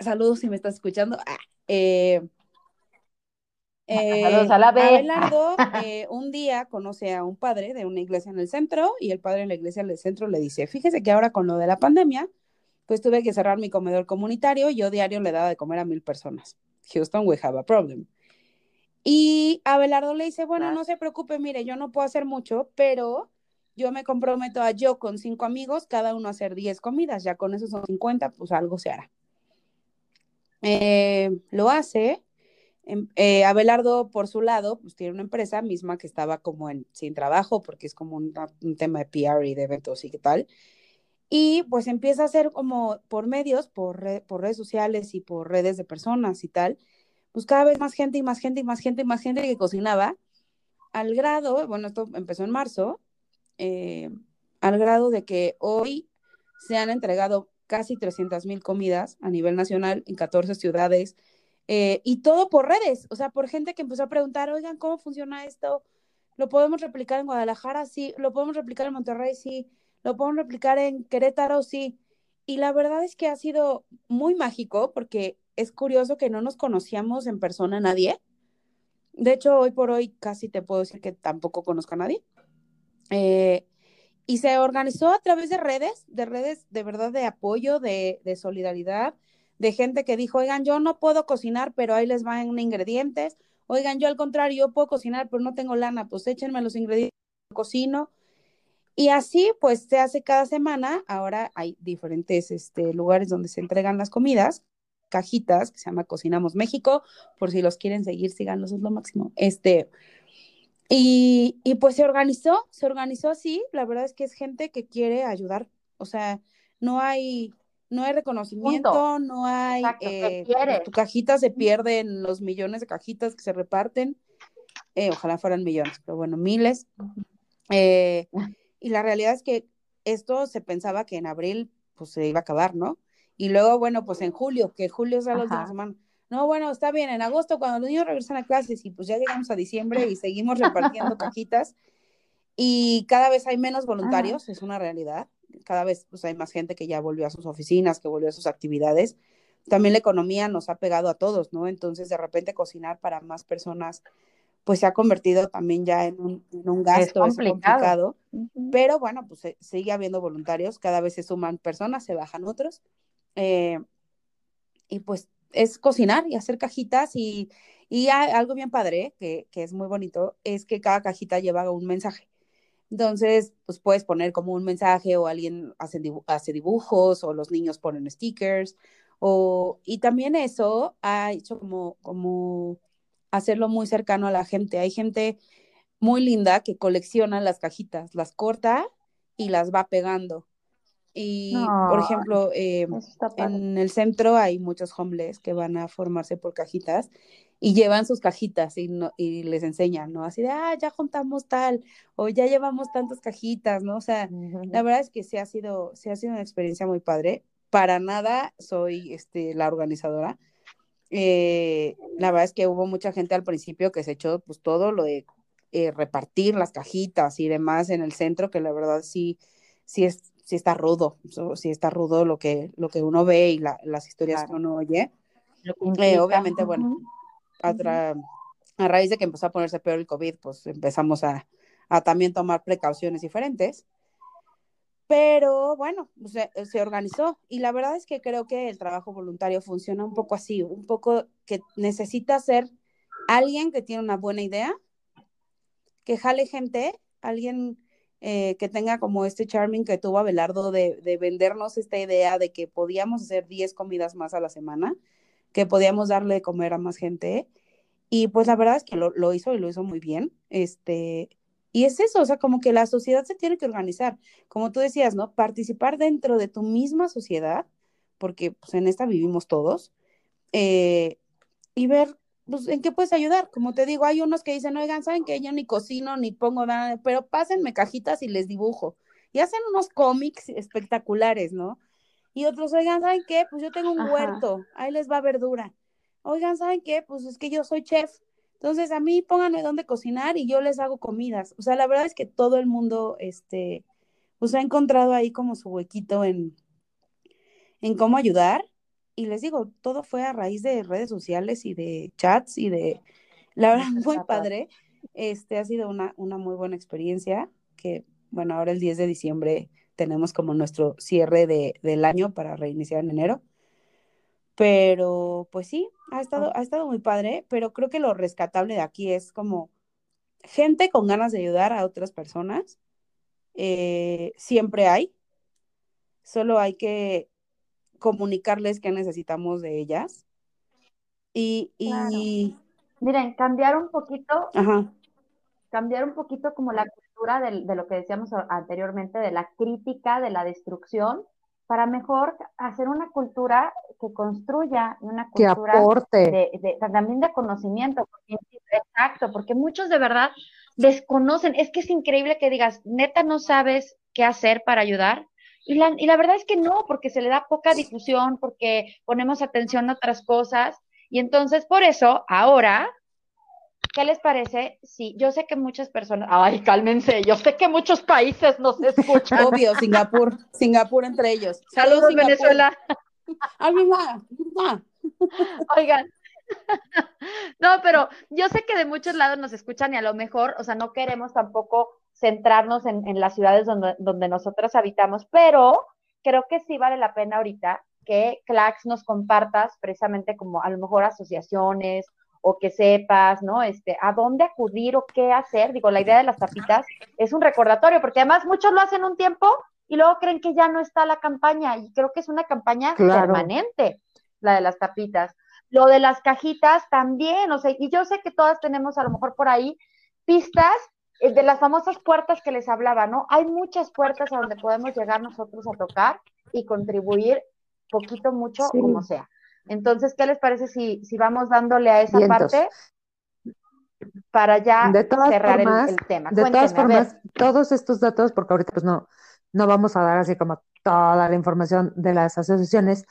saludos si me estás escuchando. Ah, eh, eh, Saludos a la B. Abelardo [laughs] eh, un día conoce a un padre de una iglesia en el centro y el padre de la iglesia del centro le dice, fíjese que ahora con lo de la pandemia, pues tuve que cerrar mi comedor comunitario y yo diario le daba de comer a mil personas. Houston, we have a problem. Y Abelardo le dice, bueno, Claro. no se preocupe, mire, yo no puedo hacer mucho, pero yo me comprometo a yo con cinco amigos, cada uno a hacer 10 comidas, ya con eso son 50, pues algo se hará. Eh, lo hace, Em, eh, Abelardo, por su lado, pues tiene una empresa misma que estaba como en, sin trabajo, porque es como un, tema de PR y de eventos y qué tal. Y pues empieza a hacer como por medios, por, por redes sociales y por redes de personas y tal, pues cada vez más gente y más gente y más gente y más gente que cocinaba, al grado, bueno, esto empezó en marzo, eh, al grado de que hoy se han entregado casi 300 mil comidas a nivel nacional en 14 ciudades eh, y todo por redes, o sea, por gente que empezó a preguntar, oigan, ¿cómo funciona esto? ¿Lo podemos replicar en Guadalajara? Sí, ¿lo podemos replicar en Monterrey? Sí, ¿lo podemos replicar en Querétaro? Sí. Y la verdad es que ha sido muy mágico porque es curioso que no nos conocíamos en persona nadie. De hecho, hoy por hoy casi te puedo decir que tampoco conozco a nadie. Eh, y se organizó a través de redes, de redes de verdad de apoyo, de, solidaridad, de gente que dijo, oigan, yo no puedo cocinar, pero ahí les van ingredientes. Oigan, yo al contrario, yo puedo cocinar, pero no tengo lana, pues échenme los ingredientes, cocino. Y así, pues se hace cada semana. Ahora hay diferentes este, lugares donde se entregan las comidas, cajitas, que se llama Cocinamos México. Por si los quieren seguir, síganos, es lo máximo. Este, y, y, pues se organizó, se organizó así, la verdad es que es gente que quiere ayudar, o sea, no hay, no hay reconocimiento, Punto. no hay, Exacto, eh, tu cajita se pierde en los millones de cajitas que se reparten, eh, ojalá fueran millones, pero bueno, miles. Eh, y la realidad es que esto se pensaba que en abril pues se iba a acabar, ¿no? Y luego, bueno, pues en julio, que julio es la última semana no, bueno, está bien, en agosto cuando los niños regresan a clases y pues ya llegamos a diciembre y seguimos repartiendo cajitas y cada vez hay menos voluntarios, es una realidad, cada vez pues, hay más gente que ya volvió a sus oficinas, que volvió a sus actividades. También la economía nos ha pegado a todos, ¿no? Entonces, de repente cocinar para más personas pues se ha convertido también ya en un, en un gasto es complicado, es complicado. pero bueno, pues sigue habiendo voluntarios, cada vez se suman personas, se bajan otros, eh, y pues es cocinar y hacer cajitas y, y algo bien padre, que, que, es muy bonito, es que cada cajita lleva un mensaje. Entonces, pues puedes poner como un mensaje o alguien hace, hace dibujos o los niños ponen stickers. O, y también eso ha hecho como, como hacerlo muy cercano a la gente. Hay gente muy linda que colecciona las cajitas, las corta y las va pegando. Y, no, por ejemplo, eh, en el centro hay muchos homeless que van a formarse por cajitas y llevan sus cajitas y, no, y les enseñan, ¿no? Así de, ah, ya juntamos tal, o ya llevamos tantas cajitas, ¿no? O sea, uh -huh. la verdad es que sí ha sido, sí ha sido una experiencia muy padre. Para nada soy este, la organizadora. Eh, la verdad es que hubo mucha gente al principio que se echó pues todo lo de eh, repartir las cajitas y demás en el centro, que la verdad sí, sí es sí está rudo, sí está rudo lo que, lo que uno ve y la, las historias claro. que uno oye. Eh, obviamente, bueno, a, a, raíz de que empezó a ponerse peor el COVID, pues empezamos a, a también tomar precauciones diferentes. Pero bueno, se, se, organizó y la verdad es que creo que el trabajo voluntario funciona un poco así, un poco que necesita ser alguien que tiene una buena idea, que jale gente, alguien eh, que tenga como este charming que tuvo Abelardo de, de, vendernos esta idea de que podíamos hacer 10 comidas más a la semana, que podíamos darle de comer a más gente. Y pues la verdad es que lo, lo hizo y lo hizo muy bien. Este, y es eso, o sea, como que la sociedad se tiene que organizar, como tú decías, ¿no? Participar dentro de tu misma sociedad, porque pues en esta vivimos todos, eh, y ver pues, ¿en qué puedes ayudar? Como te digo, hay unos que dicen, oigan, ¿saben que yo ni cocino ni pongo nada? Pero pásenme cajitas y les dibujo. Y hacen unos cómics espectaculares, ¿no? Y otros, oigan, ¿saben qué? Pues yo tengo un Ajá. huerto, ahí les va verdura. Oigan, ¿saben qué? Pues es que yo soy chef. Entonces, a mí pónganme dónde cocinar y yo les hago comidas. O sea, la verdad es que todo el mundo, este, pues ha encontrado ahí como su huequito en, en cómo ayudar y les digo, todo fue a raíz de redes sociales y de chats y de, la verdad, [laughs] muy padre. Este ha sido una, una muy buena experiencia que, bueno, ahora el 10 de diciembre tenemos como nuestro cierre de, del año para reiniciar en enero. Pero, pues sí, ha estado, ha estado muy padre, pero creo que lo rescatable de aquí es como gente con ganas de ayudar a otras personas. Eh, siempre hay, solo hay que comunicarles qué necesitamos de ellas. Y, y, claro. Miren, cambiar un poquito, Ajá. cambiar un poquito como la cultura de, de lo que decíamos anteriormente, de la crítica, de la destrucción, para mejor hacer una cultura que construya y una que cultura aporte. de, de- también de conocimiento, exacto, porque muchos de verdad desconocen, es que es increíble que digas, neta no sabes qué hacer para ayudar, y la, y la verdad es que no, porque se le da poca difusión, porque ponemos atención a otras cosas, y entonces por eso ahora, ¿qué les parece? Sí, yo sé que muchas personas, ay, cálmense, yo sé que muchos países nos [laughs] escuchan. Obvio, Singapur. Singapur entre ellos. Saludos, Singapur. Venezuela. Alguien más. Ah. Oigan. [laughs] No, pero yo sé que de muchos lados nos escuchan y a lo mejor, o sea, no queremos tampoco centrarnos en, en las ciudades donde, donde nosotros habitamos, pero creo que sí vale la pena ahorita que Clax nos compartas precisamente como a lo mejor asociaciones o que sepas, ¿no? Este, a dónde acudir o qué hacer. Digo, la idea de las tapitas es un recordatorio, porque además muchos lo hacen un tiempo y luego creen que ya no está la campaña y creo que es una campaña Claro. permanente, la de las tapitas. Lo de las cajitas también, o sea, y yo sé que todas tenemos a lo mejor por ahí pistas de las famosas puertas que les hablaba, ¿no? Hay muchas puertas a donde podemos llegar nosotros a tocar y contribuir poquito, mucho, Sí. como sea. Entonces, ¿qué les parece si, si vamos dándole a esa Vientos. parte para ya De todas cerrar el- formas, el, tema? De todas formas, todos estos datos, porque ahorita pues no, no vamos a dar así como toda la información de las asociaciones,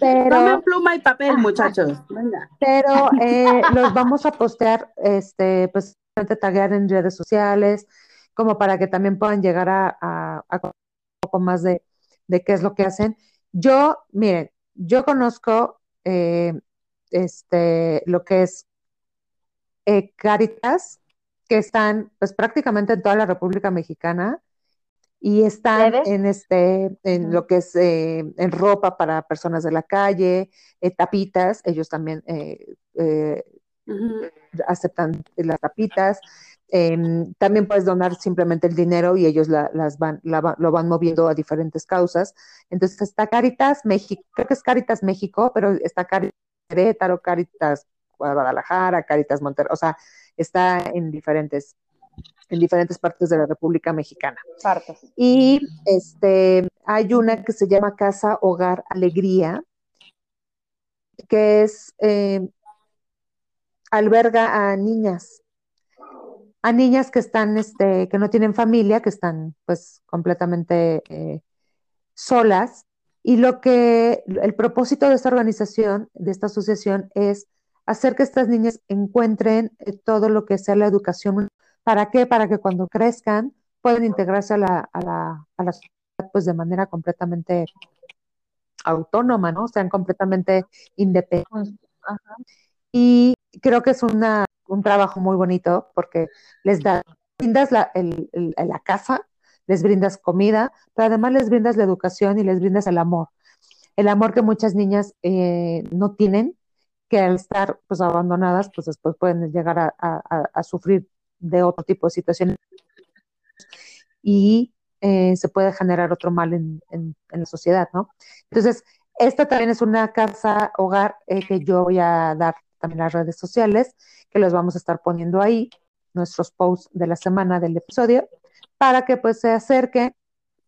pero, Tomen pluma y papel, muchachos. Venga. pero eh, los vamos a postear, este, pues, taguear en redes sociales, como para que también puedan llegar a, a, un poco más de, de qué es lo que hacen. Yo, miren, yo conozco eh, este, lo que es eh, Cáritas, que están pues prácticamente en toda la República Mexicana y están en este, en lo que es eh, en ropa para personas de la calle, eh, tapitas, ellos también eh, Ujú. aceptan las tapitas. Em, también puedes donar simplemente el dinero y ellos la- las van, la lo van moviendo a diferentes causas. Entonces está Caritas México, creo que es Caritas México, pero está Caritas Querétaro, Caritas Guadalajara, Caritas Monterrey, o sea, está en diferentes, en diferentes partes de la República Mexicana. Partes. Y este, hay una que se llama Casa Hogar Alegría, que es, eh, alberga a niñas, a niñas que están, este, que no tienen familia, que están pues completamente eh, solas. Y lo que, el propósito de esta organización, de esta asociación, es hacer que estas niñas encuentren eh, todo lo que sea la educación. ¿Para qué? Para que cuando crezcan puedan integrarse a la, a la, a la sociedad pues de manera completamente autónoma, ¿no? Sean completamente independientes. Ajá. Y creo que es una, un trabajo muy bonito porque les da, brindas la, el, el- la casa, les brindas comida, pero además les brindas la educación y les brindas el amor. El amor que muchas niñas eh, no tienen, que al estar pues abandonadas, pues después pueden llegar a, a- sufrir de otro tipo de situaciones y eh, se puede generar otro mal en, en- en la sociedad, ¿no? Entonces, esta también es una casa hogar eh, que yo voy a dar también las redes sociales, que los vamos a estar poniendo ahí, nuestros posts de la semana del episodio, para que pues se acerquen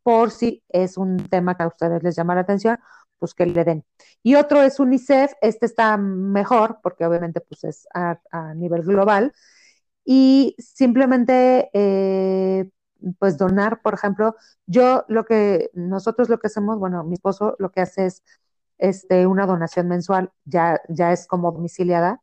por si es un tema que a ustedes les llama la atención, pues que le den. Y otro es UNICEF, este está mejor porque obviamente pues es a, a nivel global y simplemente eh, pues donar, por ejemplo, yo lo que nosotros lo que hacemos, bueno, mi esposo lo que hace es este una donación mensual, ya ya es como domiciliada.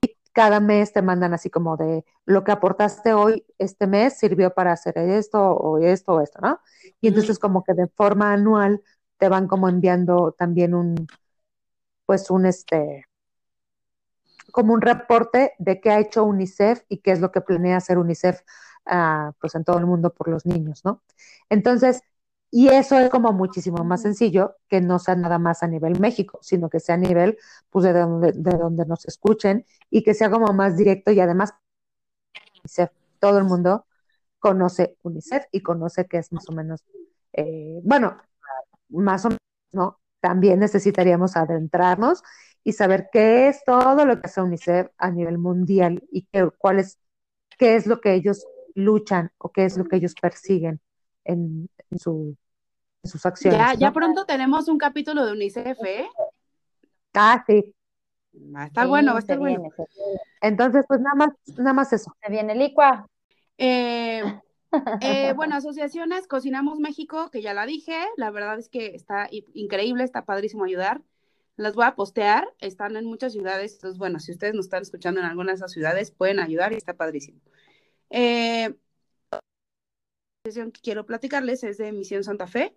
Y cada mes te mandan así como de lo que aportaste hoy este mes sirvió para hacer esto o esto o esto, ¿no? Y entonces como que de forma anual te van como enviando también un pues un este como un reporte de qué ha hecho UNICEF y qué es lo que planea hacer UNICEF uh, pues en todo el mundo por los niños, ¿no? Entonces, y eso es como muchísimo más sencillo que no sea nada más a nivel México, sino que sea a nivel pues de donde, de donde nos escuchen y que sea como más directo y además UNICEF, todo el mundo conoce UNICEF y conoce que es más o menos, eh, bueno, más o menos, ¿no? también necesitaríamos adentrarnos y saber qué es todo lo que hace UNICEF a nivel mundial y qué, cuál es, qué es lo que ellos luchan o qué es lo que ellos persiguen en, en, su, sus acciones. Ya, ¿no? ya pronto tenemos un capítulo de UNICEF, ¿eh? Ah, sí. A estar bueno, va a se estar bueno. Entonces, pues nada más, nada más eso. se viene licua. Eh, [laughs] eh, bueno, asociaciones, Cocinamos México, que ya la dije, la verdad es que está increíble, está padrísimo ayudar. Las voy a postear, están en muchas ciudades, entonces bueno, si ustedes nos están escuchando en alguna de esas ciudades, pueden ayudar y está padrísimo. Eh, la asociación que quiero platicarles es de Misión Santa Fe.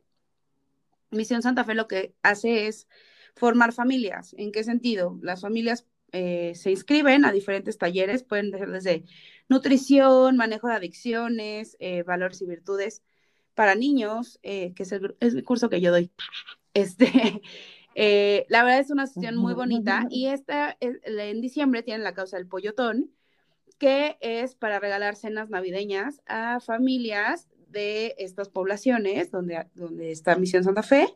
Misión Santa Fe lo que hace es formar familias. ¿En qué sentido? Las familias eh, se inscriben a diferentes talleres, pueden ser desde nutrición, manejo de adicciones, eh, valores y virtudes para niños, eh, que es el, es el, curso que yo doy. [laughs] Este, [laughs] la verdad es una sesión muy bonita y esta es, en diciembre tienen la causa del pollotón, que es para regalar cenas navideñas a familias de estas poblaciones donde, donde está Misión Santa Fe.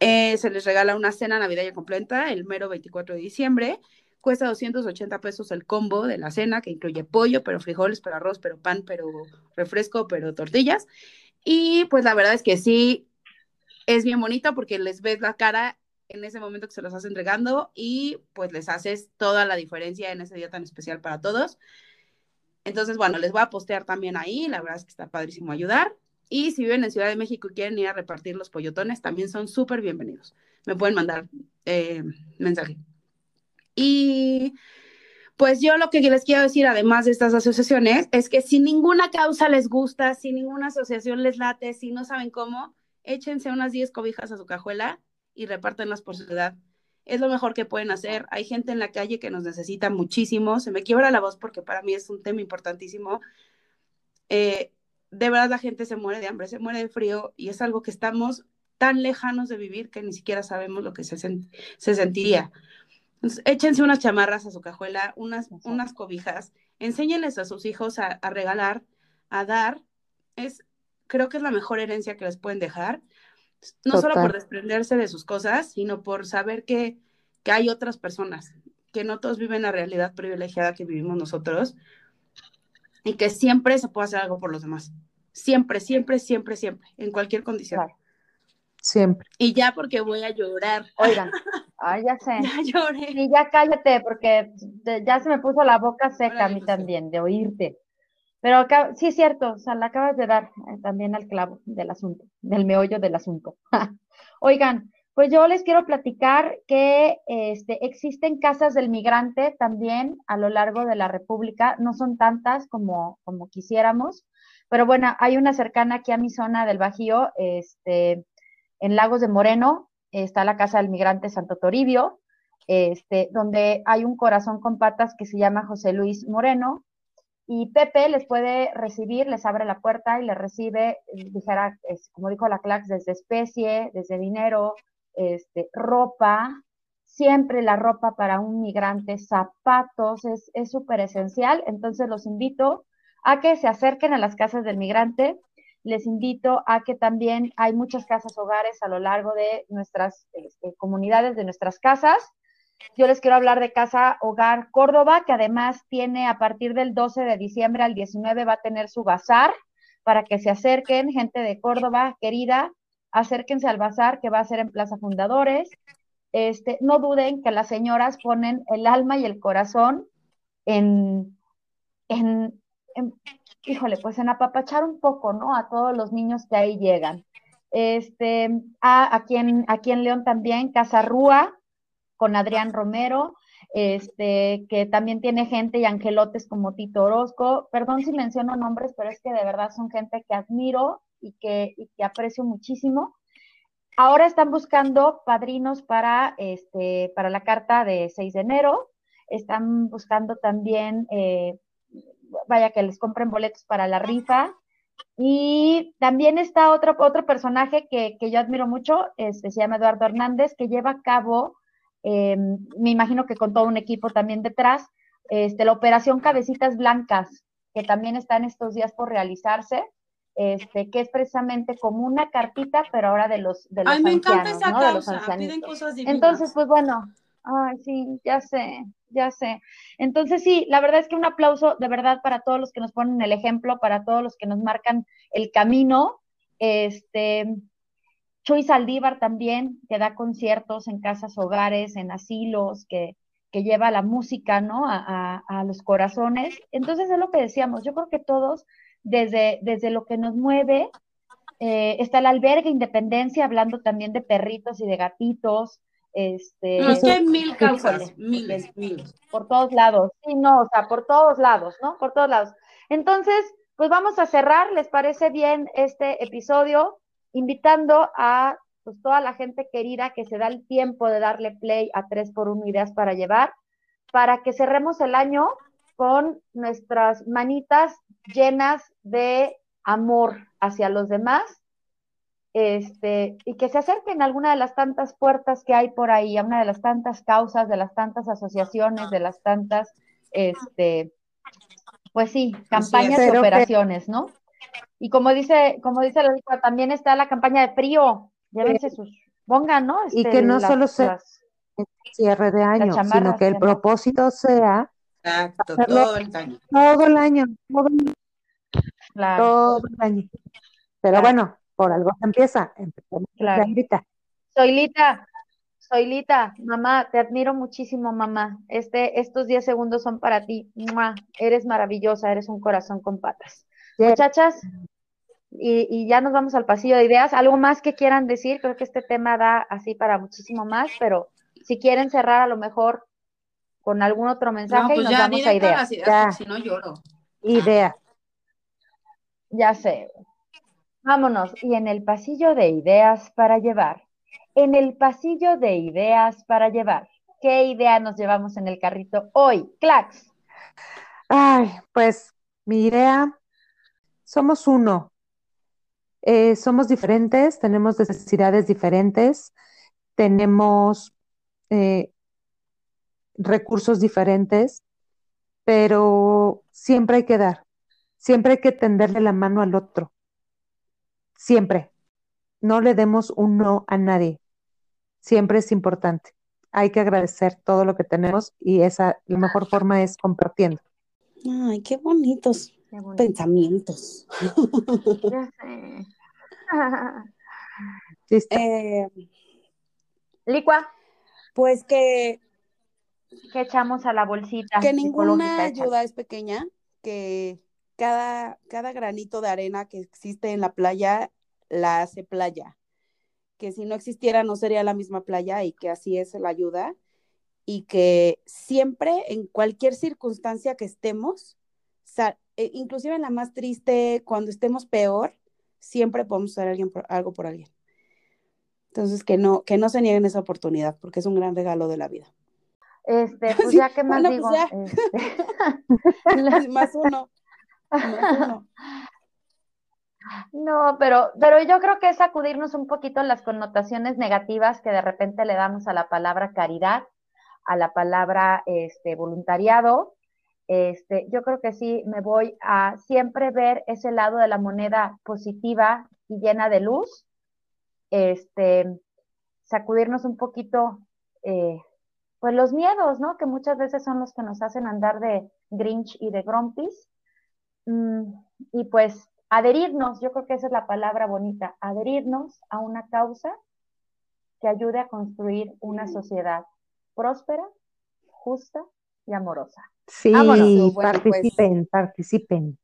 Eh, se les regala una cena navideña completa el mero 24 de diciembre. Cuesta 280 pesos el combo de la cena, que incluye pollo, pero frijoles, pero arroz, pero pan, pero refresco, pero tortillas. Y pues la verdad es que sí, es bien bonito porque les ves la cara en ese momento que se los estás entregando y pues les haces toda la diferencia en ese día tan especial para todos. Entonces, bueno, les voy a postear también ahí, la verdad es que está padrísimo ayudar. Y si viven en Ciudad de México y quieren ir a repartir los pollotones, también son súper bienvenidos. Me pueden mandar eh, mensaje. Y pues yo lo que les quiero decir, además de estas asociaciones, es que si ninguna causa les gusta, si ninguna asociación les late, si no saben cómo, échense unas 10 cobijas a su cajuela y repártenlas por ciudad. Es lo mejor que pueden hacer. Hay gente en la calle que nos necesita muchísimo. Se me quiebra la voz porque para mí es un tema importantísimo. Eh, de verdad la gente se muere de hambre, se muere de frío y es algo que estamos tan lejanos de vivir que ni siquiera sabemos lo que se, sent se sentiría. Entonces, échense unas chamarras a su cajuela, unas, unas cobijas, enséñenles a sus hijos a, a, regalar, a dar. Es, creo que es la mejor herencia que les pueden dejar, no Total. solo por desprenderse de sus cosas, sino por saber que, que hay otras personas, que no todos viven la realidad privilegiada que vivimos nosotros y que siempre se puede hacer algo por los demás. Siempre, siempre, siempre, siempre, en cualquier condición. Claro. Siempre. Y ya porque voy a llorar. Oigan, [laughs] ay, ya sé. Ya lloré. Y ya cállate, porque ya se me puso la boca seca a mí también, de oírte. Pero acá, sí es cierto, o sea, le acabas de dar eh, también al clavo del asunto, del meollo del asunto. [laughs] Oigan, pues yo les quiero platicar que este, existen casas del migrante también a lo largo de la República, no son tantas como, como quisiéramos, pero bueno, hay una cercana aquí a mi zona del Bajío, este, en Lagos de Moreno, está la Casa del Migrante Santo Toribio, este, donde hay un corazón con patas que se llama José Luis Moreno, y Pepe les puede recibir, les abre la puerta y les recibe, dijera, es, como dijo la Clax, desde especie, desde dinero, este, ropa, siempre la ropa para un migrante, zapatos, es súper esencial. Entonces los invito a que se acerquen a las casas del migrante. Les invito a que también hay muchas casas hogares a lo largo de nuestras este, comunidades, de nuestras casas. Yo les quiero hablar de Casa Hogar Córdoba, que además tiene a partir del 12 de diciembre al 19 va a tener su bazar para que se acerquen, gente de Córdoba querida, acérquense al bazar que va a ser en Plaza Fundadores. Este, no duden que las señoras ponen el alma y el corazón en, en, en, híjole, pues en apapachar un poco, ¿no? A todos los niños que ahí llegan. Este, a, aquí, en, aquí en León también, Casa Rúa, con Adrián Romero, este, que también tiene gente y angelotes como Tito Orozco. Perdón si menciono nombres, pero es que de verdad son gente que admiro y que, y que aprecio muchísimo. Ahora están buscando padrinos para, este, para la carta de 6 de enero. Están buscando también, eh, vaya, que les compren boletos para la rifa. Y también está otro, otro personaje que, que yo admiro mucho, este, se llama Eduardo Hernández, que lleva a cabo eh, me imagino que con todo un equipo también detrás, este, la operación Cabecitas Blancas, que también está en estos días por realizarse. este, que es precisamente como una cartita, pero ahora de los, de los Ay, me encanta esa ¿no? De los causa. Piden cosas divinas. Entonces, pues bueno, ay, sí, ya sé, ya sé. Entonces, sí, la verdad es que un aplauso de verdad para todos los que nos ponen el ejemplo, para todos los que nos marcan el camino. Este, Chuy Saldívar también, que da conciertos en casas hogares, en asilos, que, que lleva la música, ¿no? A, a- a los corazones. Entonces, es lo que decíamos, yo creo que todos, desde, desde lo que nos mueve, eh, está el albergue Independencia, hablando también de perritos y de gatitos, este, No, es que hay mil causas, miles, miles. por todos lados. Sí, no, o sea, por todos lados, ¿no? Por todos lados. Entonces, pues vamos a cerrar, ¿les parece bien este episodio? Invitando a pues, toda la gente querida que se da el tiempo de darle play a 3 por 1 Ideas para Llevar, para que cerremos el año con nuestras manitas llenas de amor hacia los demás este, y que se acerquen a alguna de las tantas puertas que hay por ahí, a una de las tantas causas, de las tantas asociaciones, de las tantas, este, pues sí, campañas y que- operaciones, ¿no? Y como dice, como dice la Lica, también está la campaña de frío, llévense sus, pongan, ¿no? Y Este, que no las- solo sea- las- cierre de año, sino que el propósito sea Exacto, Hacerlo- todo el año. todo el año, todo, el- claro, todo el año. Pero Claro. bueno, por algo se empieza. Claro. ahorita. Soilita, Soilita, mamá, te admiro muchísimo, mamá. Este, estos 10 segundos son para ti. ¡Mua! Eres maravillosa, eres un corazón con patas. Yes. Muchachas, y, y ya nos vamos al pasillo de ideas. ¿Algo más que quieran decir? Creo que este tema da así para muchísimo más, pero si quieren cerrar a lo mejor con algún otro mensaje No, y pues nos ya, vamos a ideas. ideas, si no lloro. Idea. Ya sé. Vámonos. Y en el pasillo de ideas para llevar. En el pasillo de ideas para llevar. ¿Qué idea nos llevamos en el carrito hoy? Clax. Ay, pues mi idea, somos uno. Eh, somos diferentes, tenemos necesidades diferentes, tenemos eh, recursos diferentes, pero siempre hay que dar, siempre hay que tenderle la mano al otro, siempre. No le demos un no a nadie, siempre es importante. Hay que agradecer todo lo que tenemos y esa, la mejor forma es compartiendo. Ay, qué bonitos. Pensamientos. Ya sé. [laughs] ¿Listo? Eh, Licua, pues que, ¿qué echamos a la bolsita que ninguna ayuda es pequeña, que cada, cada granito de arena que existe en la playa la hace playa. Que si no existiera no sería la misma playa y que así es la ayuda. Y que siempre, en cualquier circunstancia que estemos, eh, inclusive en la más triste, cuando estemos peor, siempre podemos hacer alguien por- algo por alguien. Entonces, que no, que no se nieguen esa oportunidad, porque es un gran regalo de la vida. Este, [laughs] pues Sí, ya, ¿qué más bueno, digo? pues Este, la- [laughs] más uno. Más [laughs] uno. No, pero, pero yo creo que es sacudirnos un poquito las connotaciones negativas que de repente le damos a la palabra caridad, a la palabra este, voluntariado. Este, yo creo que sí me voy a siempre ver ese lado de la moneda positiva y llena de luz. Este, sacudirnos un poquito, eh, pues los miedos, ¿no? Que muchas veces son los que nos hacen andar de Grinch y de Grumpis. Mm, y pues adherirnos, yo creo que esa es la palabra bonita, adherirnos a una causa que ayude a construir una sociedad próspera, justa y amorosa. Sí. Bueno, pues- participen, participen.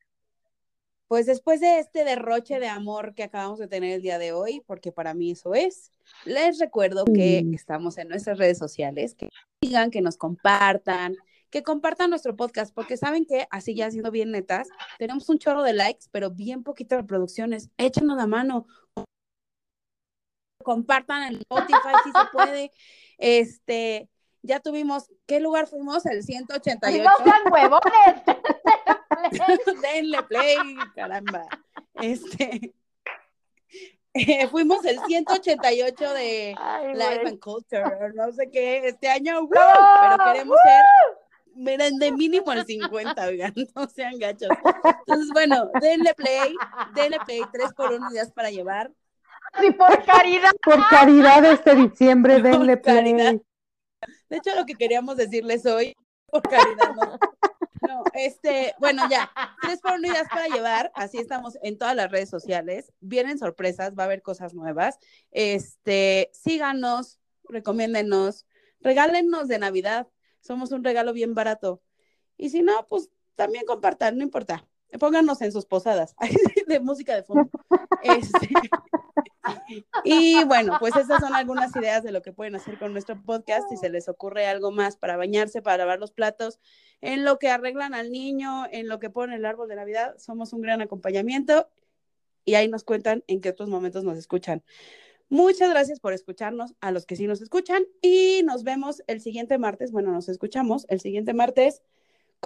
Pues después de este derroche de amor que acabamos de tener el día de hoy, porque para mí eso es, les recuerdo que Mm. estamos en nuestras redes sociales, que digan, que nos compartan, que compartan nuestro podcast, porque saben que, así ya siendo bien netas, tenemos un chorro de likes, pero bien poquitas reproducciones. Échenos la mano. Compartan en Spotify si se puede. Este, ya tuvimos, ¿qué lugar fuimos? El 188. ¡No sean huevones! [laughs] Denle play, caramba. Este. eh, fuimos el 188 de Ay, Life and Culture, no sé qué, este año, pero queremos ser eran de mínimo el 50, oigan, [laughs] no sean gachos. Entonces, bueno, denle play, denle play, tres por uno días para llevar. Sí, por caridad. Por caridad este diciembre, denle Por caridad. De hecho, lo que queríamos decirles hoy, [laughs] por caridad, no. Este, bueno, ya, tres por días para llevar, así estamos en todas las redes sociales, vienen sorpresas, va a haber cosas nuevas, este, síganos, recomiéndenos, regálennos de Navidad, somos un regalo bien barato, y si no, pues también compartan, no importa, pónganos en sus posadas, [laughs] de música de fondo. Este, [laughs] y bueno, pues esas son algunas ideas de lo que pueden hacer con nuestro podcast. Si se les ocurre algo más para bañarse, para lavar los platos, en lo que arreglan al niño, en lo que ponen el árbol de Navidad, somos un gran acompañamiento y ahí nos cuentan en qué otros momentos nos escuchan. Muchas gracias por escucharnos, a los que sí nos escuchan, y nos vemos el siguiente martes. Bueno, nos escuchamos el siguiente martes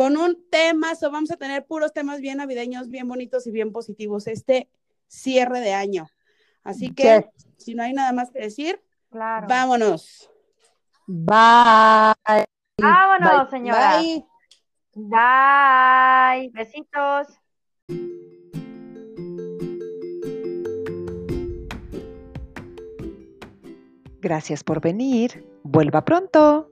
con un tema. So vamos a tener puros temas bien navideños, bien bonitos y bien positivos este cierre de año. Así que, si no hay nada más que decir, Claro. vámonos. Bye. Vámonos, Bye. señora. Bye. Bye. Besitos. Gracias por venir. Vuelva pronto.